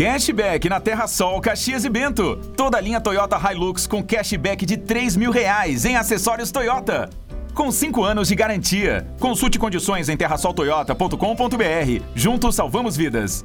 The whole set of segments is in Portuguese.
Cashback na Terra Sol, Caxias e Bento. Toda a linha Toyota Hilux com cashback de 3 mil reais em acessórios Toyota. Com 5 anos de garantia. Consulte condições em terrasoltoyota.com.br. Juntos salvamos vidas.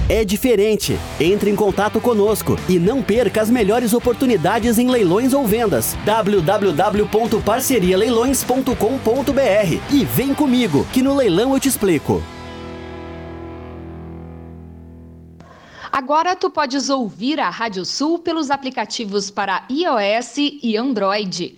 é diferente. Entre em contato conosco e não perca as melhores oportunidades em leilões ou vendas. www.parcerialeilões.com.br e vem comigo, que no leilão eu te explico. Agora tu podes ouvir a Rádio Sul pelos aplicativos para iOS e Android.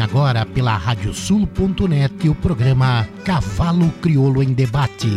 Agora pela radiosul.net o programa Cavalo Crioulo em Debate.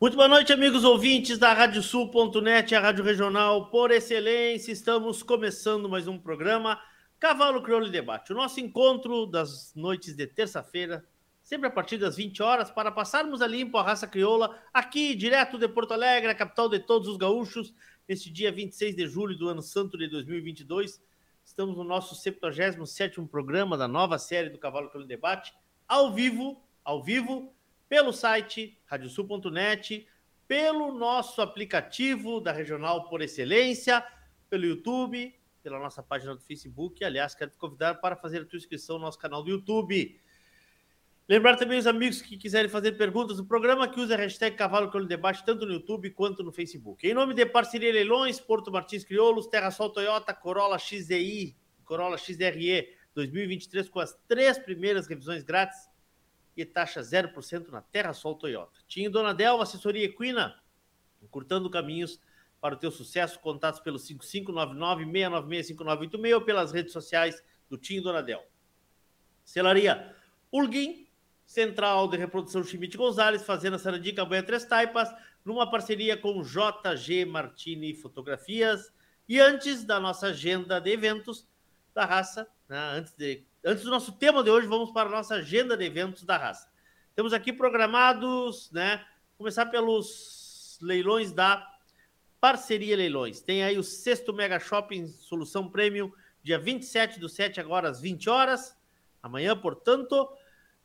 Muito boa noite, amigos ouvintes da Radiosul.net, a rádio regional por excelência. Estamos começando mais um programa Cavalo Crioulo em Debate. O nosso encontro das noites de terça-feira, sempre a partir das 20 horas, para passarmos a limpo a raça crioula, aqui direto de Porto Alegre, a capital de todos os gaúchos, neste dia 26 de julho do ano santo de 2022. Estamos no nosso 77º programa da nova série do Cavalo Crioulo Debate, ao vivo, ao vivo, pelo site radiosul.net, pelo nosso aplicativo da Regional por Excelência, pelo YouTube, pela nossa página do Facebook. Aliás, quero te convidar para fazer a tua inscrição no nosso canal do YouTube. Lembrar também os amigos que quiserem fazer perguntas, o programa que usa a hashtag Cavalo Crioulo Debate, tanto no YouTube quanto no Facebook. Em nome de Parceria Leilões, Porto Martins Crioulos, Terra Sol Toyota, Corolla XDI, Corolla XDRE 2023, com as três primeiras revisões grátis e taxa 0% na Terra Sol Toyota. Tinha Dona Delva, assessoria equina, encurtando caminhos para o teu sucesso. Contatos pelo 5599-696-5986 ou pelas redes sociais do Tinho Dona Del. Celaria Ulguim, Central de Reprodução Schmidt Gonzalez, Fazenda Sarandi Banha Três Taipas, numa parceria com JG Martini Fotografias. E antes da nossa agenda de eventos da raça, né, antes, de, antes do nosso tema de hoje, vamos para a nossa agenda de eventos da raça. Temos aqui programados, né? Começar pelos leilões da Parceria Leilões. Tem aí o sexto Mega Shopping Solução Premium, dia 27 do 7, agora às 20 horas. Amanhã, portanto.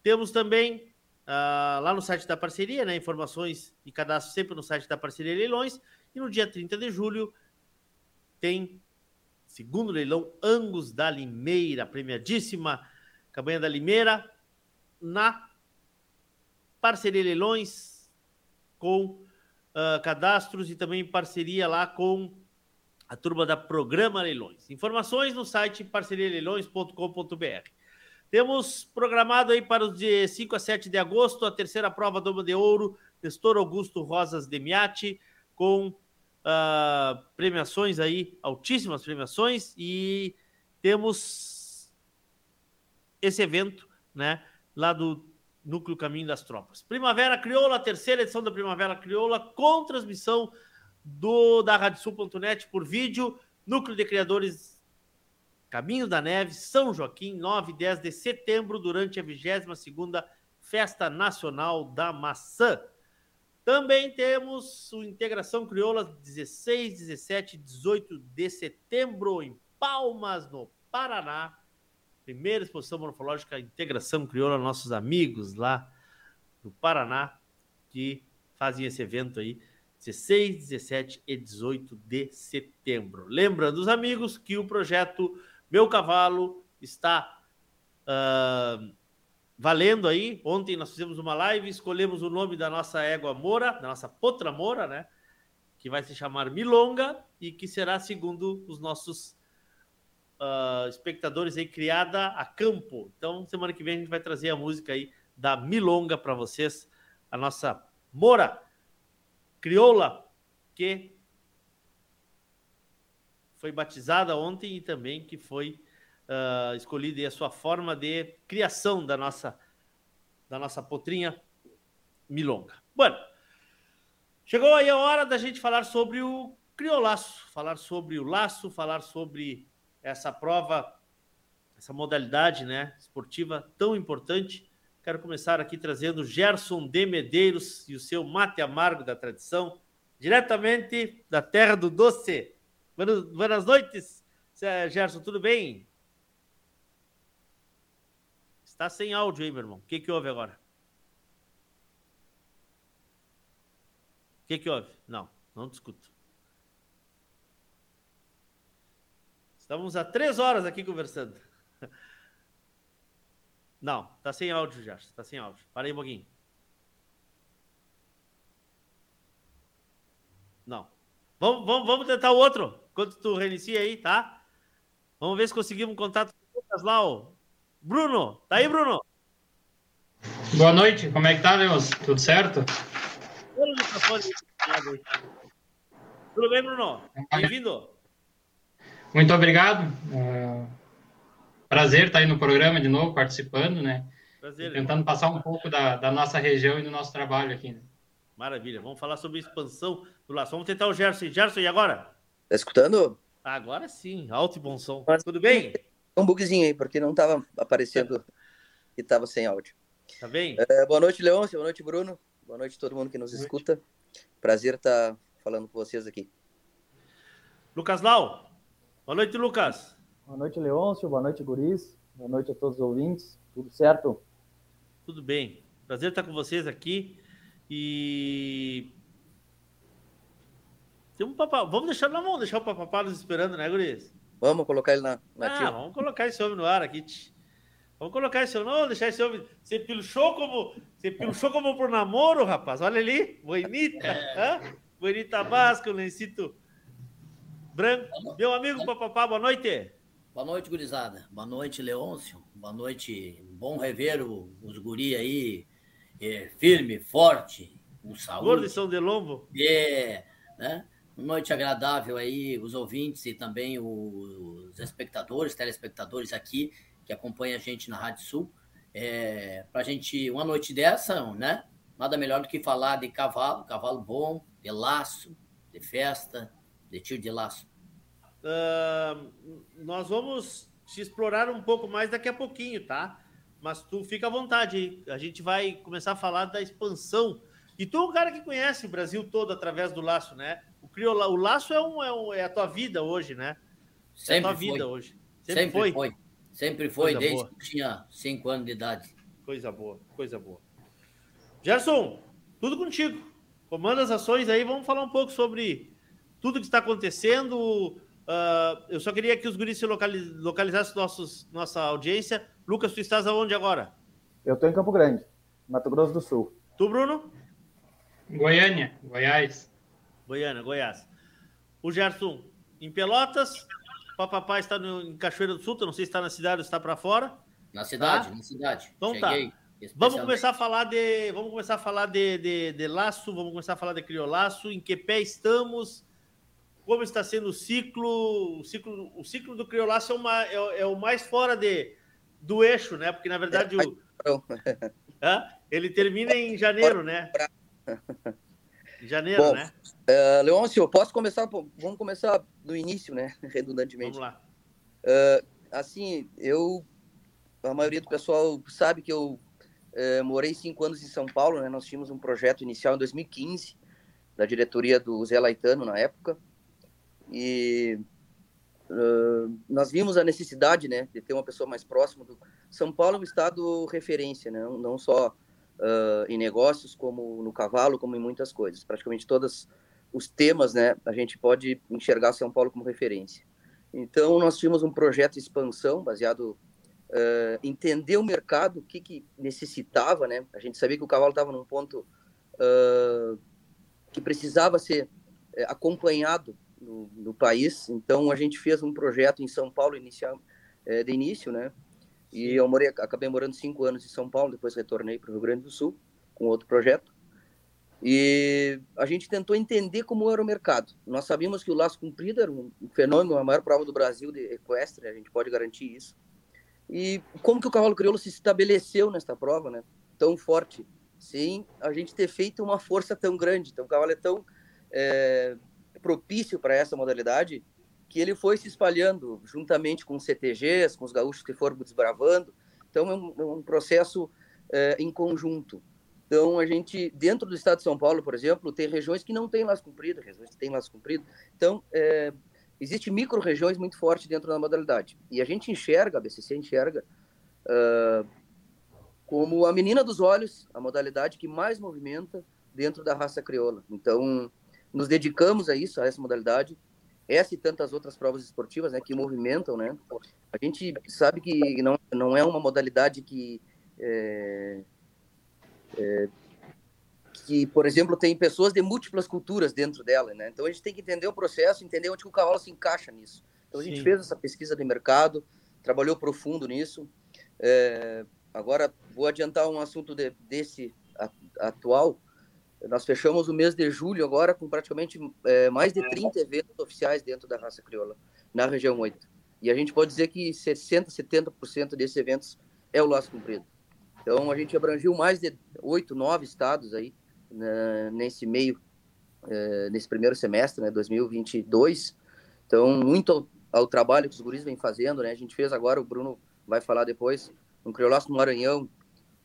Temos também uh, lá no site da parceria, né? Informações e cadastro sempre no site da parceria Leilões. E no dia 30 de julho tem segundo leilão Angus da Limeira, premiadíssima cabanha da Limeira, na parceria Leilões com uh, cadastros e também parceria lá com a turma da Programa Leilões. Informações no site parcerialeilões.com.br. Temos programado aí para os dias 5 a 7 de agosto a terceira prova Doma de Ouro, Nestor Augusto Rosas Demiati, com uh, premiações aí, altíssimas premiações, e temos esse evento, né, lá do Núcleo Caminho das Tropas. Primavera Crioula, terceira edição da Primavera Crioula, com transmissão do da RadioSul.net por vídeo, Núcleo de Criadores Caminho da Neve, São Joaquim, 9 e 10 de setembro, durante a 22ª Festa Nacional da Maçã. Também temos o Integração Crioula, 16, 17 e 18 de setembro, em Palmas, no Paraná. Primeira exposição morfológica Integração Crioula, nossos amigos lá do Paraná, que fazem esse evento aí, 16, 17 e 18 de setembro. Lembrando os amigos que o projeto meu cavalo está uh, valendo aí. Ontem nós fizemos uma live, escolhemos o nome da nossa égua Moura, da nossa potra Moura, né? Que vai se chamar Milonga e que será, segundo os nossos uh, espectadores aí, criada a campo. Então, semana que vem a gente vai trazer a música aí da Milonga para vocês, a nossa Moura crioula, que foi batizada ontem e também que foi uh, escolhida a sua forma de criação da nossa, da nossa potrinha milonga. Bueno, chegou aí a hora da gente falar sobre o criolaço, falar sobre o laço, falar sobre essa prova, essa modalidade né, esportiva tão importante. Quero começar aqui trazendo Gerson de Medeiros e o seu mate amargo da tradição, diretamente da terra do doce. Buenas noites, Gerson, tudo bem? Está sem áudio aí, meu irmão. O que, que houve agora? O que, que houve? Não, não discuto. Estamos há três horas aqui conversando. Não, tá sem áudio, Gerson. Tá sem áudio. Para aí um pouquinho. Não. Vamos, vamos, vamos tentar o outro. Enquanto tu reinicia aí, tá? Vamos ver se conseguimos um contato com o Lucas lá, ó. Bruno, tá aí, Bruno? Boa noite, como é que tá, Deus? Tudo certo? Tudo bem, Bruno? Bem-vindo. Muito obrigado. Uh, prazer estar aí no programa de novo, participando, né? Prazer. Tentando irmão. passar um pouco da, da, nossa região e do nosso trabalho aqui. Né? Maravilha. Vamos falar sobre expansão do laço. Vamos tentar o Gerson. Gerson, e agora? Tá escutando? Agora sim, alto e bom som. Mas, Tudo bem? Um bugzinho aí, porque não estava aparecendo e estava sem áudio. Tá bem? É, boa noite, Leôncio. Boa noite, Bruno. Boa noite a todo mundo que nos escuta. Prazer estar tá falando com vocês aqui. Lucas Lau. Boa noite, Lucas. Boa noite, Leôncio. Boa noite, Guris. Boa noite a todos os ouvintes. Tudo certo? Tudo bem. Prazer estar com vocês aqui. E tem um papá. Vamos deixar, não vamos deixar o papapá nos esperando, né, Guris? Vamos colocar ele na, na ah, Vamos colocar esse homem no ar aqui. Vamos colocar esse não, deixar esse homem. Você pilchou como. Você pilchou como por namoro, rapaz. Olha ali. Bonita. É. Bonita Basca, o Lencito Branco. Meu amigo Papapá, boa noite. Boa noite, gurizada. Boa noite, Leôncio. Boa noite. Bom rever os guri aí. É, firme, forte, com saúde. Gordo de São de Lombo. É, né? Uma noite agradável aí, os ouvintes e também os espectadores, telespectadores aqui que acompanha a gente na Rádio Sul. É, para a gente, uma noite dessa, né? Nada melhor do que falar de cavalo, cavalo bom, de laço, de festa, de tiro de laço. Uh, nós vamos te explorar um pouco mais daqui a pouquinho, tá? Mas tu fica à vontade. A gente vai começar a falar da expansão. E tu é um cara que conhece o Brasil todo através do laço, né? O, crioula, o laço é, um, é, um, é a tua vida hoje, né? Sempre é a tua foi. vida hoje. Sempre, Sempre foi. foi. Sempre foi, Coisa desde boa. que tinha cinco anos de idade. Coisa boa, coisa boa. Gerson, tudo contigo. Comanda as ações aí, vamos falar um pouco sobre tudo que está acontecendo. Uh, eu só queria que os guris se localiz, localizassem nossos, nossa audiência. Lucas, tu estás aonde agora? Eu estou em Campo Grande, Mato Grosso do Sul. Tu, Bruno? Goiânia, Goiás. Goiânia, Goiás. O Gerson, em Pelotas, Papapá está no, em Cachoeira do Sul, não sei se está na cidade ou está para fora. Na cidade, tá? na cidade. Então tá. Cheguei, tá. Vamos começar a falar de, vamos começar a falar de, de, de, laço, vamos começar a falar de criolaço, em que pé estamos, como está sendo o ciclo, o ciclo, o ciclo do criolaço é, uma, é, é o mais fora de, do eixo, né? Porque na verdade o, ele termina em janeiro, né? Janeiro, Bom, né? Uh, Leôncio, posso começar? Vamos começar do início, né? Redundantemente. Vamos lá. Uh, assim, eu. A maioria do pessoal sabe que eu uh, morei cinco anos em São Paulo, né? Nós tínhamos um projeto inicial em 2015, da diretoria do Zé Laitano, na época. E nós vimos a necessidade, né? De ter uma pessoa mais próxima do. São Paulo é um estado referência, né? Não só uh, em negócios, como no cavalo, como em muitas coisas. Praticamente todos os temas, né, a gente pode enxergar São Paulo como referência. Então, nós tínhamos um projeto de expansão baseado uh, entender o mercado, o que, que necessitava, né? A gente sabia que o cavalo estava num ponto uh, que precisava ser uh, acompanhado no, no, país. Então, a gente fez um projeto em São Paulo inicial, de início, né? E eu morei, acabei morando cinco anos em São Paulo, depois retornei para o Rio Grande do Sul com outro projeto. E a gente tentou entender como era o mercado. Nós sabíamos que o laço comprido era um fenômeno, a maior prova do Brasil de equestre, a gente pode garantir isso. E como que o cavalo crioulo se estabeleceu nesta prova, né? Tão forte, sem a gente ter feito uma força tão grande. Então o cavalo é tão é, propício para essa modalidade que ele foi se espalhando juntamente com os CTGs, com os gaúchos que foram desbravando. Então, é um, é um processo é, em conjunto. Então, a gente, dentro do estado de São Paulo, por exemplo, tem regiões que não têm laço comprido, regiões que têm laço comprido. Então, é, existe micro-regiões muito fortes dentro da modalidade. E a gente enxerga, a BCC enxerga, uh, como a menina dos olhos, a modalidade que mais movimenta dentro da raça crioula. Então, nos dedicamos a isso, a essa modalidade, essa e tantas outras provas esportivas, né, que movimentam, né? A gente sabe que não, não é uma modalidade que é, é, que, por exemplo, tem pessoas de múltiplas culturas dentro dela, né? Então a gente tem que entender o processo, entender onde o cavalo se encaixa nisso. Então a gente Sim. fez essa pesquisa de mercado, trabalhou profundo nisso. É, agora vou adiantar um assunto de, desse atual, nós fechamos o mês de julho agora com praticamente é, mais de 30 eventos oficiais dentro da raça crioula, na região 8. E a gente pode dizer que 60%, 70% desses eventos é o laço cumprido. Então, a gente abrangiu mais de 8, 9 estados aí né, nesse meio, é, nesse primeiro semestre, né, 2022. Então, muito ao, ao, trabalho que os guris vêm fazendo, né? A gente fez agora, o Bruno vai falar depois, um criolaço no Maranhão,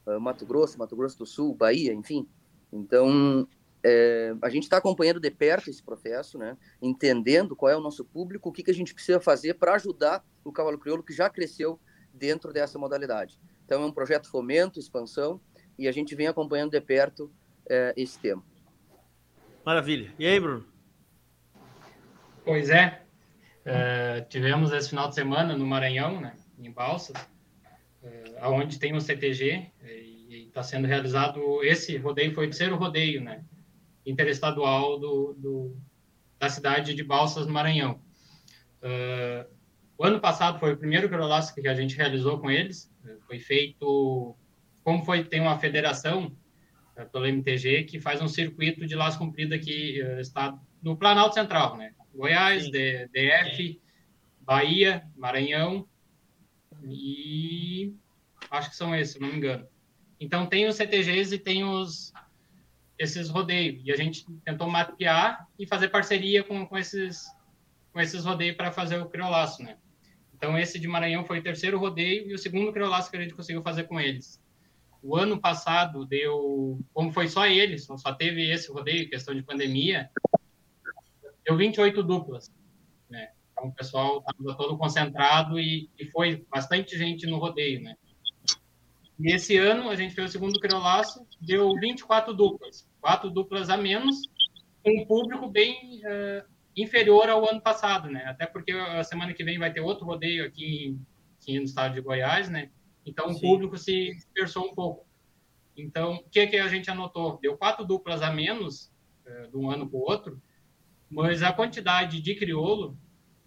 uh, Mato Grosso, Mato Grosso do Sul, Bahia, enfim, então, é, a gente está acompanhando de perto esse processo, né? entendendo qual é o nosso público, o que, que a gente precisa fazer para ajudar o cavalo crioulo que já cresceu dentro dessa modalidade. Então, é um projeto fomento, expansão, e a gente vem acompanhando de perto é, esse tema. Maravilha. E aí, Bruno? Pois é, é, tivemos esse final de semana no Maranhão, né, em Balsas, uh, aonde tem um CTG e está sendo realizado esse rodeio foi o terceiro rodeio, né, interestadual do, do da cidade de Balsas, no Maranhão. Uh, o ano passado foi o primeiro Crolaço que a gente realizou com eles. Foi feito, como foi tem uma federação uh, pelo MTG que faz um circuito de laço comprido aqui uh, está no Planalto Central, né? Goiás, DF, Bahia, Maranhão e acho que são esses, se não me engano. Então tem os CTGs e tem os esses rodeios e a gente tentou mapear e fazer parceria com, com esses com esses rodeios para fazer o criolaço, né? Então, esse de Maranhão foi o terceiro rodeio e o segundo criolaço que a gente conseguiu fazer com eles. O ano passado deu, como foi só eles, só teve esse rodeio, questão de pandemia, deu 28 duplas. Né? Então, o pessoal estava todo concentrado e, e, foi bastante gente no rodeio. Né? E esse ano a gente fez o segundo criolaço, deu 24 duplas, quatro duplas a menos, com um público bem uh, inferior ao ano passado, né? Até porque a semana que vem vai ter outro rodeio aqui, aqui no estado de Goiás, né? Então Sim. o público se dispersou um pouco. Então, o que, que a gente anotou? Deu quatro duplas a menos é, de um ano para o outro, mas a quantidade de crioulo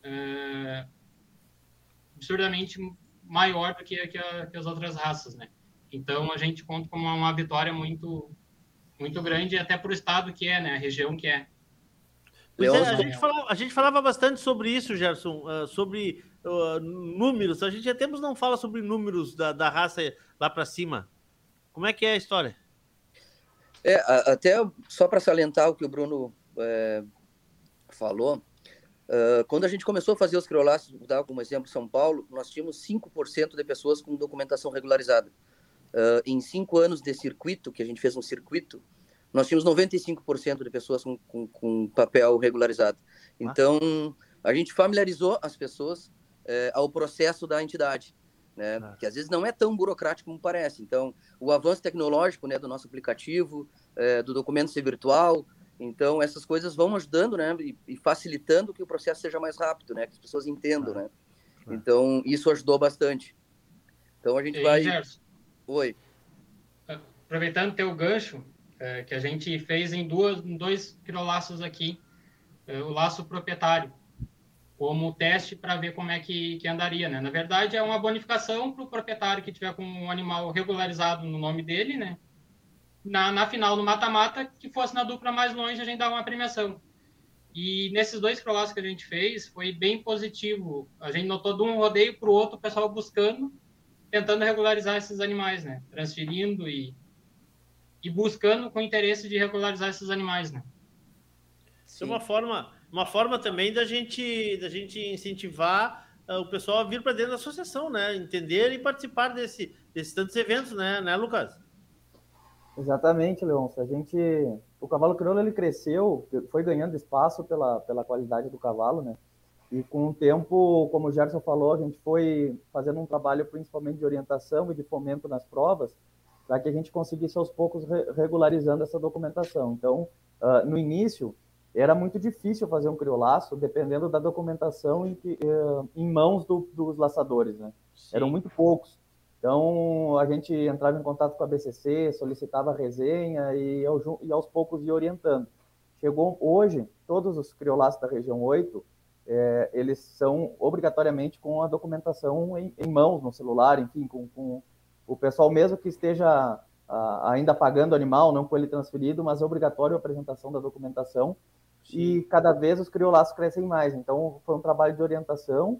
é, absurdamente maior do que, que, a, que, as outras raças, né? Então, a gente conta como uma vitória muito muito grande, até para o estado que é, né? A região que é. Pois é, a, gente falava, a gente falava bastante sobre isso, Gerson, uh, sobre uh, números. A gente até não fala sobre números da, da raça lá para cima. Como é que é a história? É, até só para salientar o que o Bruno é, falou, uh, quando a gente começou a fazer os criolaços, vou dar como exemplo São Paulo, nós tínhamos 5% de pessoas com documentação regularizada. Uh, em cinco anos de circuito, que a gente fez um circuito, nós tínhamos 95% de pessoas com, com, com, papel regularizado. Então, a gente familiarizou as pessoas é, ao processo da entidade, né? Ah. Que às vezes não é tão burocrático como parece. Então, o avanço tecnológico, né, do nosso aplicativo, é, do documento ser virtual, então essas coisas vão ajudando, né, e, e, facilitando que o processo seja mais rápido, né, que as pessoas entendam, ah. né? Então, isso ajudou bastante. Então, a gente e vai... Gerson, Oi. Aproveitando teu gancho, é, que a gente fez em, duas, em dois quilolaços aqui, é, o laço proprietário, como teste para ver como é que, que andaria, né? Na verdade, é uma bonificação para o proprietário que tiver com um animal regularizado no nome dele, né? Na, na final, no mata-mata, que fosse na dupla mais longe, a gente dá uma premiação. E nesses dois crolaços que a gente fez, foi bem positivo. A gente notou de um rodeio para o outro, o pessoal buscando, tentando regularizar esses animais, né? Transferindo e e buscando com interesse de regularizar esses animais, né? Isso é uma forma, uma forma também da gente, da gente incentivar uh, o pessoal a vir para dentro da associação, né? Entender e participar desse, desses tantos eventos, né, né, Lucas? Exatamente, Leôncio. A gente, o cavalo crioulo ele cresceu, foi ganhando espaço pela, pela qualidade do cavalo, né? E com o tempo, como o Gerson falou, a gente foi fazendo um trabalho principalmente de orientação e de fomento nas provas, para que a gente conseguisse aos poucos re regularizando essa documentação. Então, uh, no início, era muito difícil fazer um criolaço, dependendo da documentação em, que, uh, em mãos do, dos laçadores, né? Sim. Eram muito poucos. Então, a gente entrava em contato com a BCC, solicitava resenha e, e aos poucos ia orientando. Chegou hoje, todos os criolaços da região 8, é, eles são obrigatoriamente com a documentação em, em mãos, no celular, enfim, com, com o pessoal mesmo que esteja uh, ainda pagando o animal, não com ele transferido, mas é obrigatório a apresentação da documentação Sim. e cada vez os criolaços crescem mais. Então, foi um trabalho de orientação,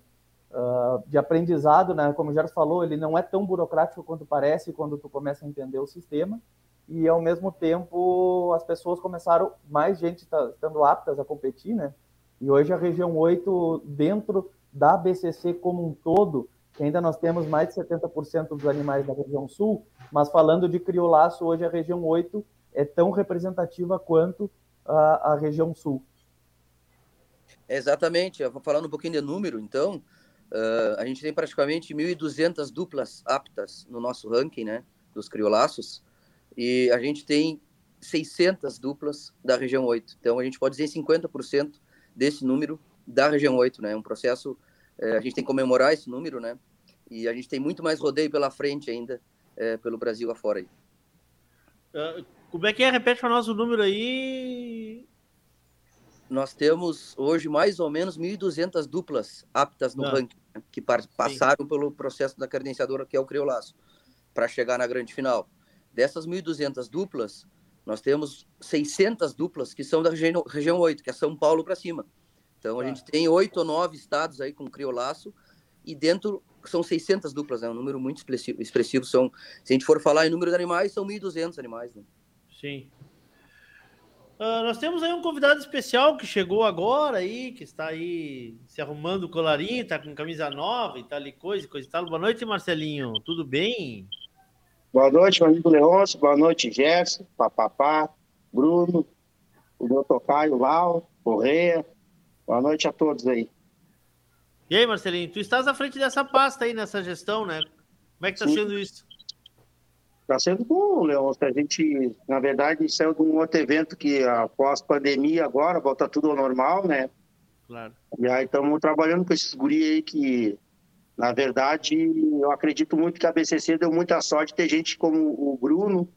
uh, de aprendizado, né? Como o Jair falou, ele não é tão burocrático quanto parece quando tu começa a entender o sistema e, ao mesmo tempo, as pessoas começaram, mais gente tá, estando aptas a competir, né? E hoje a região 8, dentro da BCC como um todo, ainda nós temos mais de 70% dos animais da região sul, mas falando de criolaço, hoje a região 8 é tão representativa quanto a, a região sul. Exatamente, eu vou falando um pouquinho de número, então, uh, a gente tem praticamente 1.200 duplas aptas no nosso ranking, né, dos criolaços, e a gente tem 600 duplas da região 8, então a gente pode dizer 50% desse número da região 8, né, um processo é, a gente tem que comemorar esse número, né? E a gente tem muito mais rodeio pela frente ainda, é, pelo Brasil afora aí. Uh, como é que é? Repete para nós o número aí. Nós temos hoje mais ou menos 1.200 duplas aptas no ah. ranking, né, que passaram Sim. pelo processo da credenciadora, que é o Criolaço, para chegar na grande final. Dessas 1.200 duplas, nós temos 600 duplas que são da região, região 8, que é São Paulo para cima. Então, a ah. gente tem oito ou nove estados aí com criolaço e dentro são 600 duplas, é né? um número muito expressivo. expressivo. São, se a gente for falar em número de animais, são 1.200 animais. Né? Sim. Uh, nós temos aí um convidado especial que chegou agora aí, que está aí se arrumando o colarinho, está com camisa nova e tal e coisa, coisa e tal. Boa noite, Marcelinho. Tudo bem? Boa noite, meu amigo Leôncio. Boa noite, Gerson, Papapá, Bruno, o meu tocaio, Val, Correia. Boa noite a todos aí. E aí, Marcelinho, tu estás à frente dessa pasta aí, nessa gestão, né? Como é que está sendo isso? Está sendo bom, Leão. A gente, na verdade, saiu de um outro evento que, após pandemia, agora volta tudo ao normal, né? Claro. E aí estamos trabalhando com esses guri aí que, na verdade, eu acredito muito que a BCC deu muita sorte ter gente como o Bruno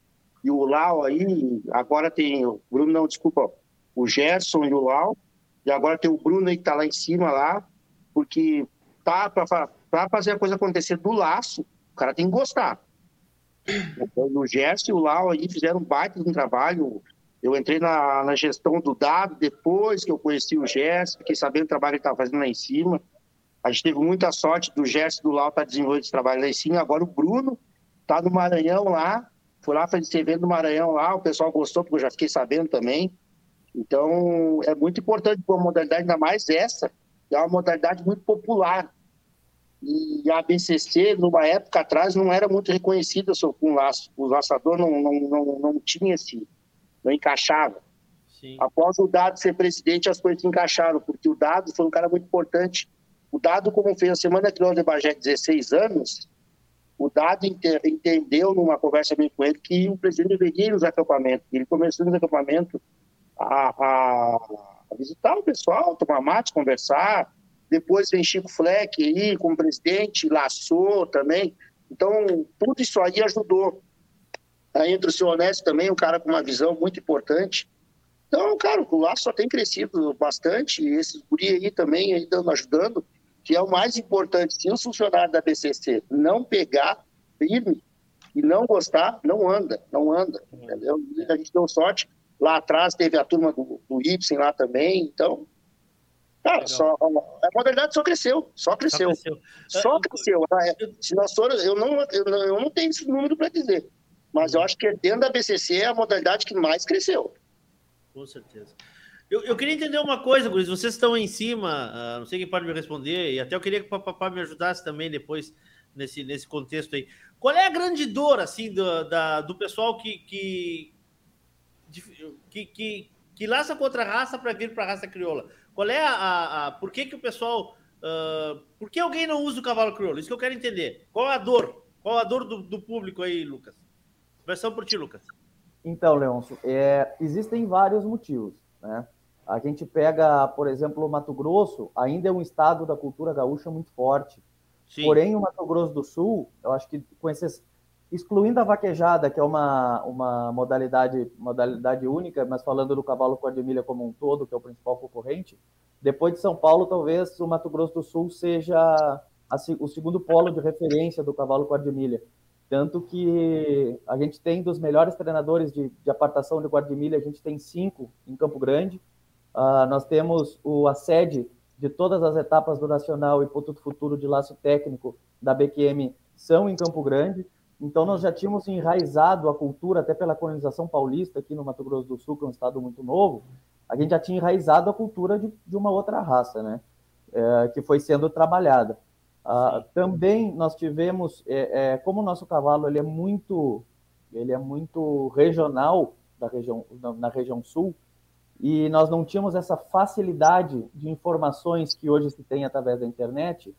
e o Lau aí. Agora tem o Bruno, não, desculpa, o Gerson e o Lau. E agora tem o Bruno aí que está lá em cima lá porque tá para fazer a coisa acontecer do laço, o cara tem que gostar. O Gerson e o Lau aí fizeram um baita de um trabalho. Eu entrei na, na gestão do dado depois que eu conheci o Gerson, fiquei sabendo o trabalho que ele estava fazendo lá em cima. A gente teve muita sorte do Gerson do Lau estar tá desenvolvendo esse trabalho lá em cima. Agora o Bruno está no Maranhão lá, foi lá fazer esse evento no Maranhão lá, o pessoal gostou, porque eu já fiquei sabendo também. Então, é muito importante para a modalidade, ainda mais essa, é uma modalidade muito popular. E a BCC, numa época atrás, não era muito reconhecida com laço. O laçador não, não, não, não tinha esse, não encaixava. Sim. Após o Dado ser presidente, as coisas encaixaram, porque o Dado foi um cara muito importante. O Dado, como fez a Semana Crioula de Bagé 16 anos, o Dado entendeu numa conversa com ele que o presidente deveria ir nos acampamentos. Ele começou nos acampamentos a, a visitar o pessoal, tomar mate, conversar. Depois vem Chico Fleck aí como presidente, laçou também. Então, tudo isso aí ajudou. Aí entra o seu Honesto também, um cara com uma visão muito importante. Então, cara, o laço só tem crescido bastante, e esses guri aí também aí dando, ajudando, que é o mais importante. Se o funcionário da BCC não pegar firme e não gostar, não anda, não anda, entendeu? A gente deu sorte Lá atrás teve a turma do, do Ibsen lá também, então. Cara, só, a modalidade só cresceu, só cresceu. Só cresceu. Só cresceu. É, se nós for, eu, não, eu, não, eu não tenho esse número para dizer, mas eu acho que dentro da BCC é a modalidade que mais cresceu. Com certeza. Eu, eu queria entender uma coisa, Guris, vocês estão em cima, uh, não sei quem pode me responder, e até eu queria que o papai me ajudasse também depois nesse, nesse contexto aí. Qual é a grande dor, assim, do, da, do pessoal que, que, que, que, que laça contra raça para vir para a raça crioula? Qual é a, a, a, Por que, que o pessoal. Uh, por que alguém não usa o cavalo crioulo? Isso que eu quero entender. Qual a dor? Qual a dor do, do público aí, Lucas? Versão por ti, Lucas. Então, Leôncio, é, existem vários motivos. Né? A gente pega, por exemplo, o Mato Grosso, ainda é um estado da cultura gaúcha muito forte. Sim. Porém, o Mato Grosso do Sul, eu acho que com esses excluindo a vaquejada, que é uma, uma modalidade, modalidade única, mas falando do cavalo cor-de-milha como um todo, que é o principal concorrente, depois de São Paulo, talvez o Mato Grosso do Sul seja a, o segundo polo de referência do cavalo cor-de-milha. Tanto que a gente tem dos melhores treinadores de, de apartação de guarda-milha, a gente tem cinco em Campo Grande. Uh, nós temos o, a sede de todas as etapas do Nacional e Ponto Futuro de Laço Técnico da BQM são em Campo Grande. Então, nós já tínhamos enraizado a cultura, até pela colonização paulista aqui no Mato Grosso do Sul, que é um estado muito novo, a gente já tinha enraizado a cultura de, de uma outra raça, né? É, que foi sendo trabalhada. Ah, também nós tivemos, é, é, como o nosso cavalo ele é muito, ele é muito regional da região, na, na região sul, e nós não tínhamos essa facilidade de informações que hoje se tem através da internet,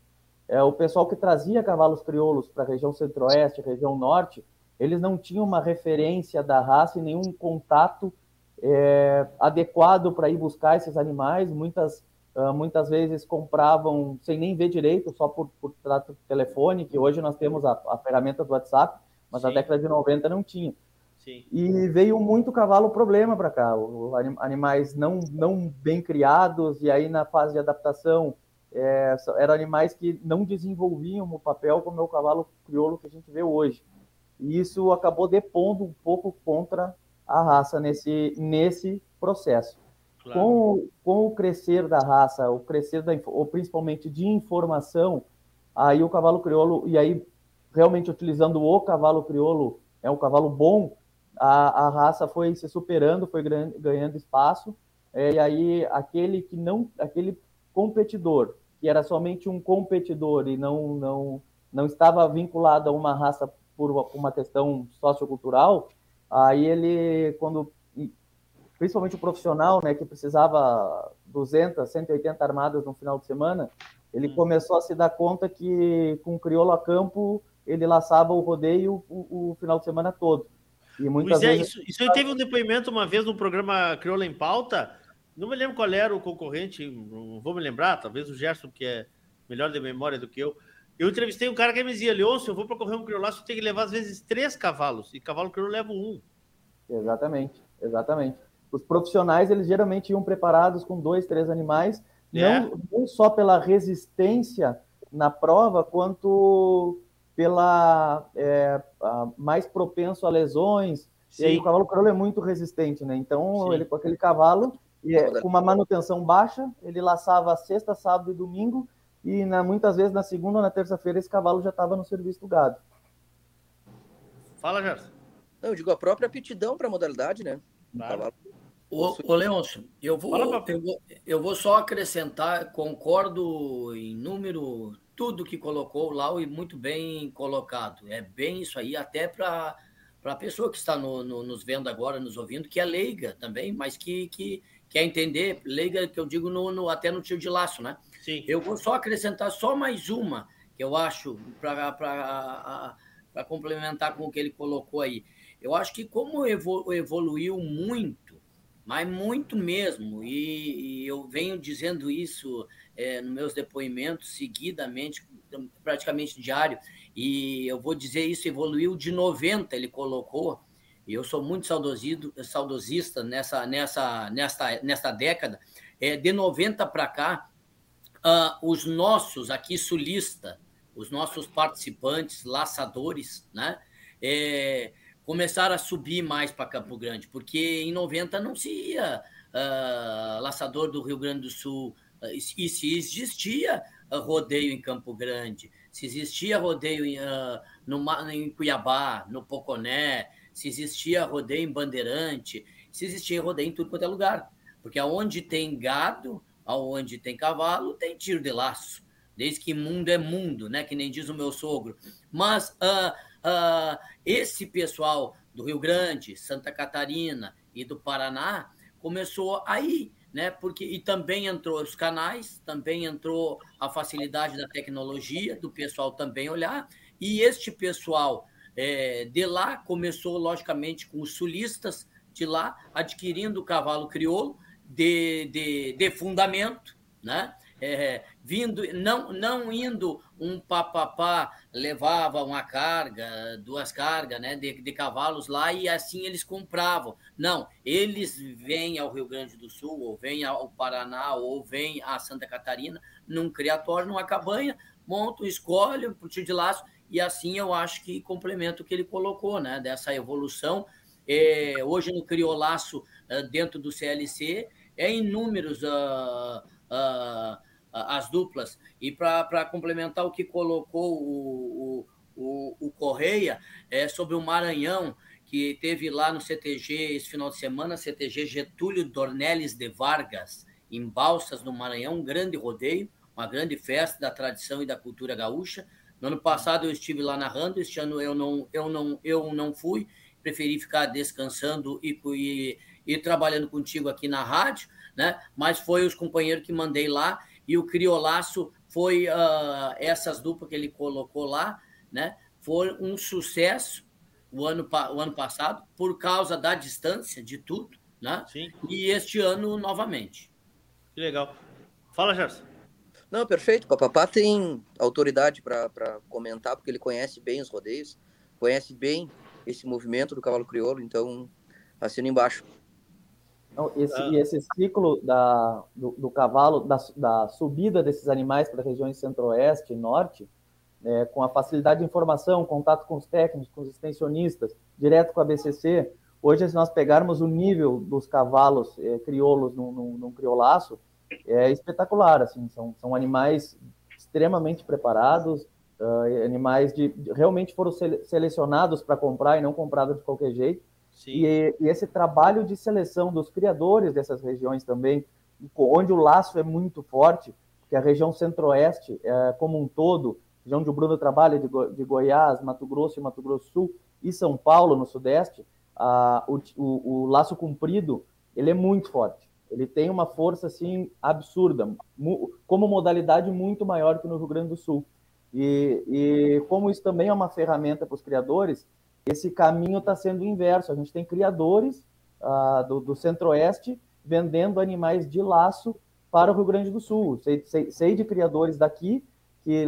é, o pessoal que trazia cavalos crioulos para a região centro-oeste, região norte, eles não tinham uma referência da raça e nenhum contato é, adequado para ir buscar esses animais. Muitas, uh, muitas vezes compravam sem nem ver direito, só por, por trato telefone, que hoje nós temos a, a ferramenta do WhatsApp, mas Sim. na década de 90 não tinha. Sim. E veio muito cavalo problema para cá, animais não, não bem criados, e aí na fase de adaptação é, eram animais que não desenvolviam o papel como é o cavalo crioulo que a gente vê hoje. E isso acabou depondo um pouco contra a raça nesse, nesse processo. Claro. Com, com o crescer da raça, o crescer da, ou principalmente de informação, aí o cavalo crioulo, e aí realmente utilizando o cavalo crioulo, é um cavalo bom, a, a raça foi se superando, foi ganhando espaço, é, e aí aquele que não, aquele competidor, que era somente um competidor e não, não, não estava vinculado a uma raça por uma questão sociocultural, aí ele, quando principalmente o profissional, né, que precisava 200, 180 armadas no final de semana, ele hum. começou a se dar conta que com o crioulo a campo ele laçava o rodeio o, o final de semana todo. E muitas é, vezes... isso, isso aí teve um depoimento uma vez no programa Crioulo em Pauta, não me lembro qual era o concorrente, não vou me lembrar, talvez o Gerson, que é melhor de memória do que eu. Eu entrevistei um cara que me dizia, Leôncio, eu vou para correr um criolaço, eu tenho que levar às vezes três cavalos, e cavalo crioulo leva um. Exatamente, exatamente. Os profissionais, eles geralmente iam preparados com dois, três animais, é. não, não só pela resistência na prova, quanto pela é, mais propenso a lesões. Sim. E aí o cavalo crioulo é muito resistente, né? Então, Sim. ele com aquele cavalo, e é, com uma manutenção baixa, ele laçava sexta, sábado e domingo, e na, muitas vezes na segunda ou na terça-feira esse cavalo já estava no serviço do gado. Fala, Gerson. Eu digo a própria aptidão para a modalidade, né? Claro. Ô, ô Leôncio, eu vou, eu, vou, eu vou só acrescentar, concordo em número, tudo que colocou lá e muito bem colocado. É bem isso aí, até para a pessoa que está no, no, nos vendo agora, nos ouvindo, que é leiga também, mas que, que quer entender, leiga que eu digo no, no até no tio de laço, né? Sim. Eu vou só acrescentar só mais uma, que eu acho, para complementar com o que ele colocou aí. Eu acho que como evoluiu muito mas muito mesmo. E, e eu venho dizendo isso é, nos meus depoimentos seguidamente, praticamente diário. E eu vou dizer isso, evoluiu de 90, ele colocou. E eu sou muito saudosista nessa, nessa, nesta, nesta década. É, de 90 para cá, uh, os nossos aqui sulista, os nossos participantes, laçadores, né? É, começaram a subir mais para Campo Grande, porque em 90 não se ia uh, laçador do Rio Grande do Sul, e se existia uh, rodeio em Campo Grande, se existia rodeio em, no, em Cuiabá, no Poconé, se existia rodeio em Bandeirante, se existia rodeio em tudo quanto é lugar. Porque aonde tem gado, aonde tem cavalo, tem tiro de laço. Desde que mundo é mundo, né? Que nem diz o meu sogro. Mas uh, uh, esse pessoal do Rio Grande, Santa Catarina e do Paraná começou aí, né? Porque e também entrou os canais, também entrou a facilidade da tecnologia do pessoal também olhar e este pessoal é, de lá começou logicamente com os sulistas de lá adquirindo o cavalo crioulo de, de, de fundamento, né? É, vindo, não, não indo um papapá, levava uma carga, duas cargas né, de, de cavalos lá e assim eles compravam. Não, eles vêm ao Rio Grande do Sul, ou vêm ao Paraná, ou vêm a Santa Catarina, num criatório, numa cabanha, montam, escolhem por tio de laço, e assim eu acho que complementa o que ele colocou, né, dessa evolução. É, hoje no criolaço, eh, dentro do CLC, é inúmeros. Uh, uh, as duplas. E para complementar o que colocou o, o, o, Correia é, sobre o Maranhão, que teve lá no CTG esse final de semana, CTG Getúlio Dornelles de Vargas, em Balsas, no Maranhão, um grande rodeio, uma grande festa da tradição e da cultura gaúcha. No ano passado eu estive lá narrando, este ano eu não, eu não, eu não fui, preferi ficar descansando e, e, e trabalhando contigo aqui na rádio, né? Mas foi os companheiros que mandei lá e o criolaço foi uh, essas duplas que ele colocou lá, né? Foi um sucesso o ano, o ano passado por causa da distância de tudo, né? Sim. E este ano novamente. Que legal. Fala, Gerson. Não, perfeito. Papapá tem autoridade para comentar, porque ele conhece bem os rodeios, conhece bem esse movimento do cavalo crioulo, então assina embaixo. Não, esse, ah. E esse ciclo da, do, do cavalo, da, da, subida desses animais para regiões centro-oeste e norte, é, com a facilidade de informação, contato com os técnicos, com os extensionistas, direto com a BCC, hoje, se nós pegarmos o nível dos cavalos é, crioulos num, num, num, criolaço, é espetacular, assim, são, são animais extremamente preparados, uh, animais de, de, realmente foram selecionados para comprar e não comprados de qualquer jeito, e, e, esse trabalho de seleção dos criadores dessas regiões também, onde o laço é muito forte, porque a região centro-oeste, é, como um todo, região onde o Bruno trabalha, de, Go de Goiás, Mato Grosso e Mato Grosso Sul, e São Paulo, no sudeste, a, o, o, o, laço comprido, ele é muito forte. Ele tem uma força, assim, absurda, como modalidade muito maior que no Rio Grande do Sul. E, e como isso também é uma ferramenta para os criadores, esse caminho está sendo inverso. A gente tem criadores uh, do, do centro-oeste vendendo animais de laço para o Rio Grande do Sul. Sei, sei, sei de criadores daqui que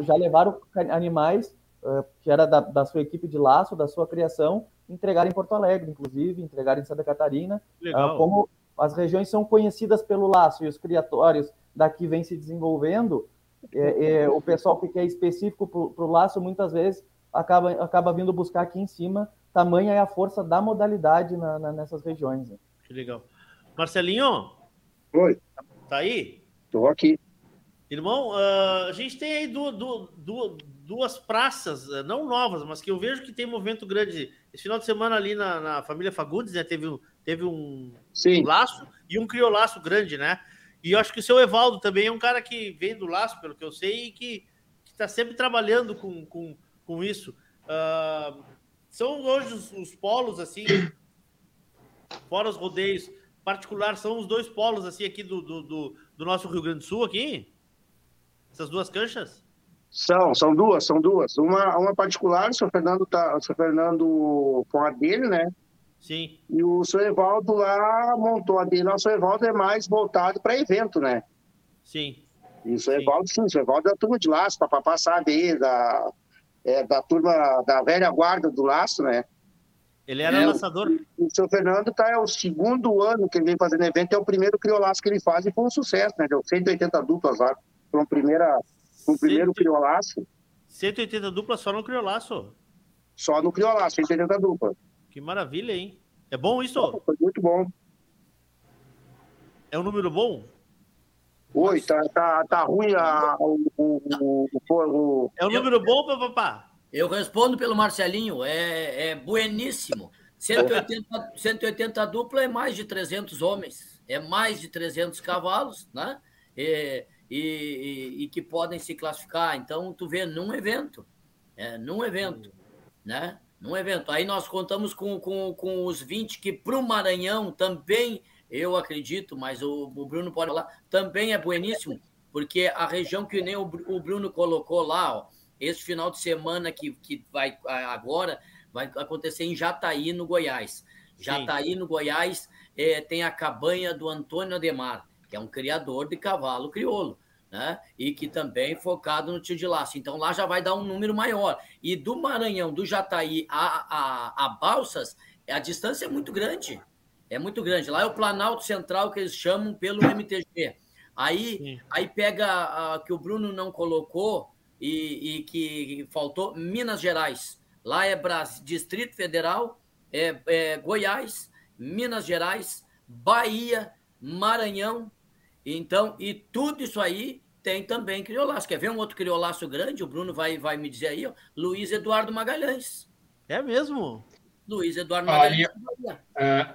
já levaram animais uh, que era da, da, sua equipe de laço, da sua criação, entregar em Porto Alegre, inclusive, entregar em Santa Catarina. Uh, como as regiões são conhecidas pelo laço e os criatórios daqui vêm se desenvolvendo, é, é, o pessoal que é específico para o laço muitas vezes acaba, acaba vindo buscar aqui em cima. Tamanha é a força da modalidade na, na, nessas regiões. Né? Que legal. Marcelinho? Oi. Tá aí? Estou aqui. Irmão, uh, a gente tem aí duas, duas, duas praças, eh, não novas, mas que eu vejo que tem movimento grande. Esse final de semana ali na, na família Fagundes, né? Teve, teve um, um, laço e um criolaço grande, né? E eu acho que o seu Evaldo também é um cara que vem do laço, pelo que eu sei, e que está sempre trabalhando com, com, com isso. Uh, são hoje os, os, polos, assim, fora os rodeios particular, são os dois polos, assim, aqui do, do, do, do nosso Rio Grande do Sul, aqui? Essas duas canchas? São, são duas, são duas. Uma, uma particular, o seu Fernando tá, o seu Fernando com a dele, né? Sim. E o seu Evaldo lá montou a dele. O seu Evaldo é mais voltado para evento, né? Sim. E o seu Evaldo, sim, o seu Evaldo é a turma de laço, para passar dele, da, é, da turma da velha guarda do laço, né? Ele era é, lançador. O, o seu Fernando tá, é o segundo ano que ele vem fazendo evento, é o primeiro criolaço que ele faz e foi um sucesso, né? Deu 180 duplas lá. Foi um, primeira, um primeiro criolaço. 180 duplas só no criolaço? Só no criolaço, 180 duplas. Que maravilha, hein? É bom isso? Foi muito bom. É um número bom? Oi, tá, tá, tá ruim a, o, o, o, o, É um número bom, papá? Eu respondo pelo Marcelinho, é, é bueníssimo. 180, 180 dupla é mais de 300 homens, é mais de 300 cavalos, né? E, e, e, que podem se classificar. Então, tu vê num evento, é, num evento, né? Num evento. Aí nós contamos com, com, com os 20 que para o Maranhão também eu acredito, mas o, o Bruno pode falar, também é bueníssimo, porque a região que nem o, o Bruno colocou lá, ó, esse final de semana que, que vai agora, vai acontecer em Jataí, no Goiás. Jataí, Sim. no Goiás, é, tem a cabanha do Antônio Ademar, que é um criador de cavalo crioulo. Né? E que também é focado no tio de laço. Então lá já vai dar um número maior. E do Maranhão, do Jataí a, a, a Balsas, a distância é muito grande. É muito grande. Lá é o Planalto Central que eles chamam pelo MTG. Aí, aí pega a, que o Bruno não colocou e, e, que faltou Minas Gerais. Lá é Brasil, Distrito Federal, é, é Goiás, Minas Gerais, Bahia, Maranhão. Então, e tudo isso aí tem também criolaço. Quer ver um outro criolaço grande? O Bruno vai, vai me dizer aí, ó. Luiz Eduardo Magalhães. É mesmo? Luiz Eduardo Magalhães. é,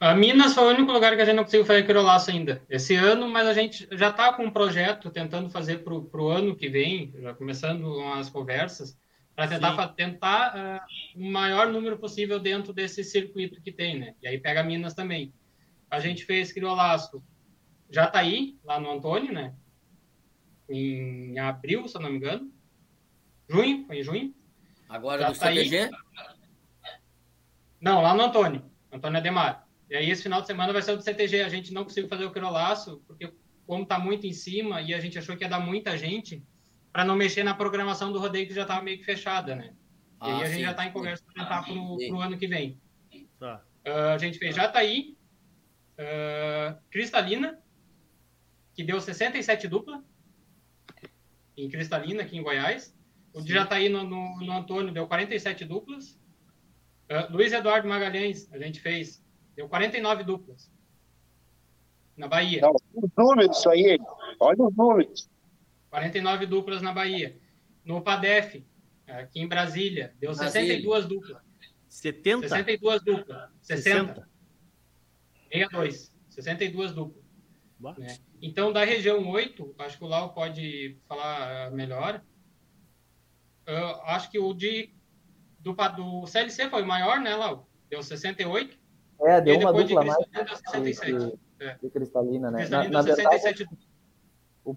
a Minas foi o único lugar que a gente não conseguiu fazer criolaço ainda esse ano, mas a gente já está com um projeto tentando fazer para o ano que vem, já começando as conversas, para tentar, tentar uh, o maior número possível dentro desse circuito que tem, né? E aí pega Minas também. A gente fez criolaço já está aí, lá no Antônio, né? Em abril, se eu não me engano. Junho, foi em junho. Agora já do tá CTG? Aí. Não, lá no Antônio, Antônio Ademar. E aí, esse final de semana vai ser o do CTG. A gente não conseguiu fazer o quirolaço, porque como está muito em cima e a gente achou que ia dar muita gente, para não mexer na programação do rodeio que já estava meio que fechada, né? Ah, e aí a sim, gente já está em conversa para entrar para o ano que vem. Tá. Uh, a gente fez Jataí, uh, Cristalina, que deu 67 dupla, em Cristalina, aqui em Goiás. O de Jataí no, no, no Antônio deu 47 duplas. Uh, Luiz Eduardo Magalhães, a gente fez, deu 49 duplas. Na Bahia. Não, os números, isso aí. Olha os números. 49 duplas na Bahia. No PADEF, aqui em Brasília, deu Brasília. 62 duplas. 70? 62 duplas. 60. 60. 62. 62 duplas. Né? Então, da região 8, acho que o Lau pode falar melhor. Eu acho que o de do, do CLC foi maior, né, Lau? Deu 68. É, deu uma dupla mais. Deu 67. De, é. de cristalina, né? Cristalina na, na verdade,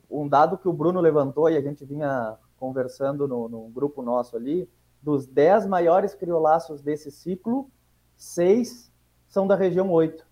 um dado que o Bruno levantou e a gente vinha conversando no, no grupo nosso ali, dos 10 maiores criolaços desse ciclo, seis são da região 8.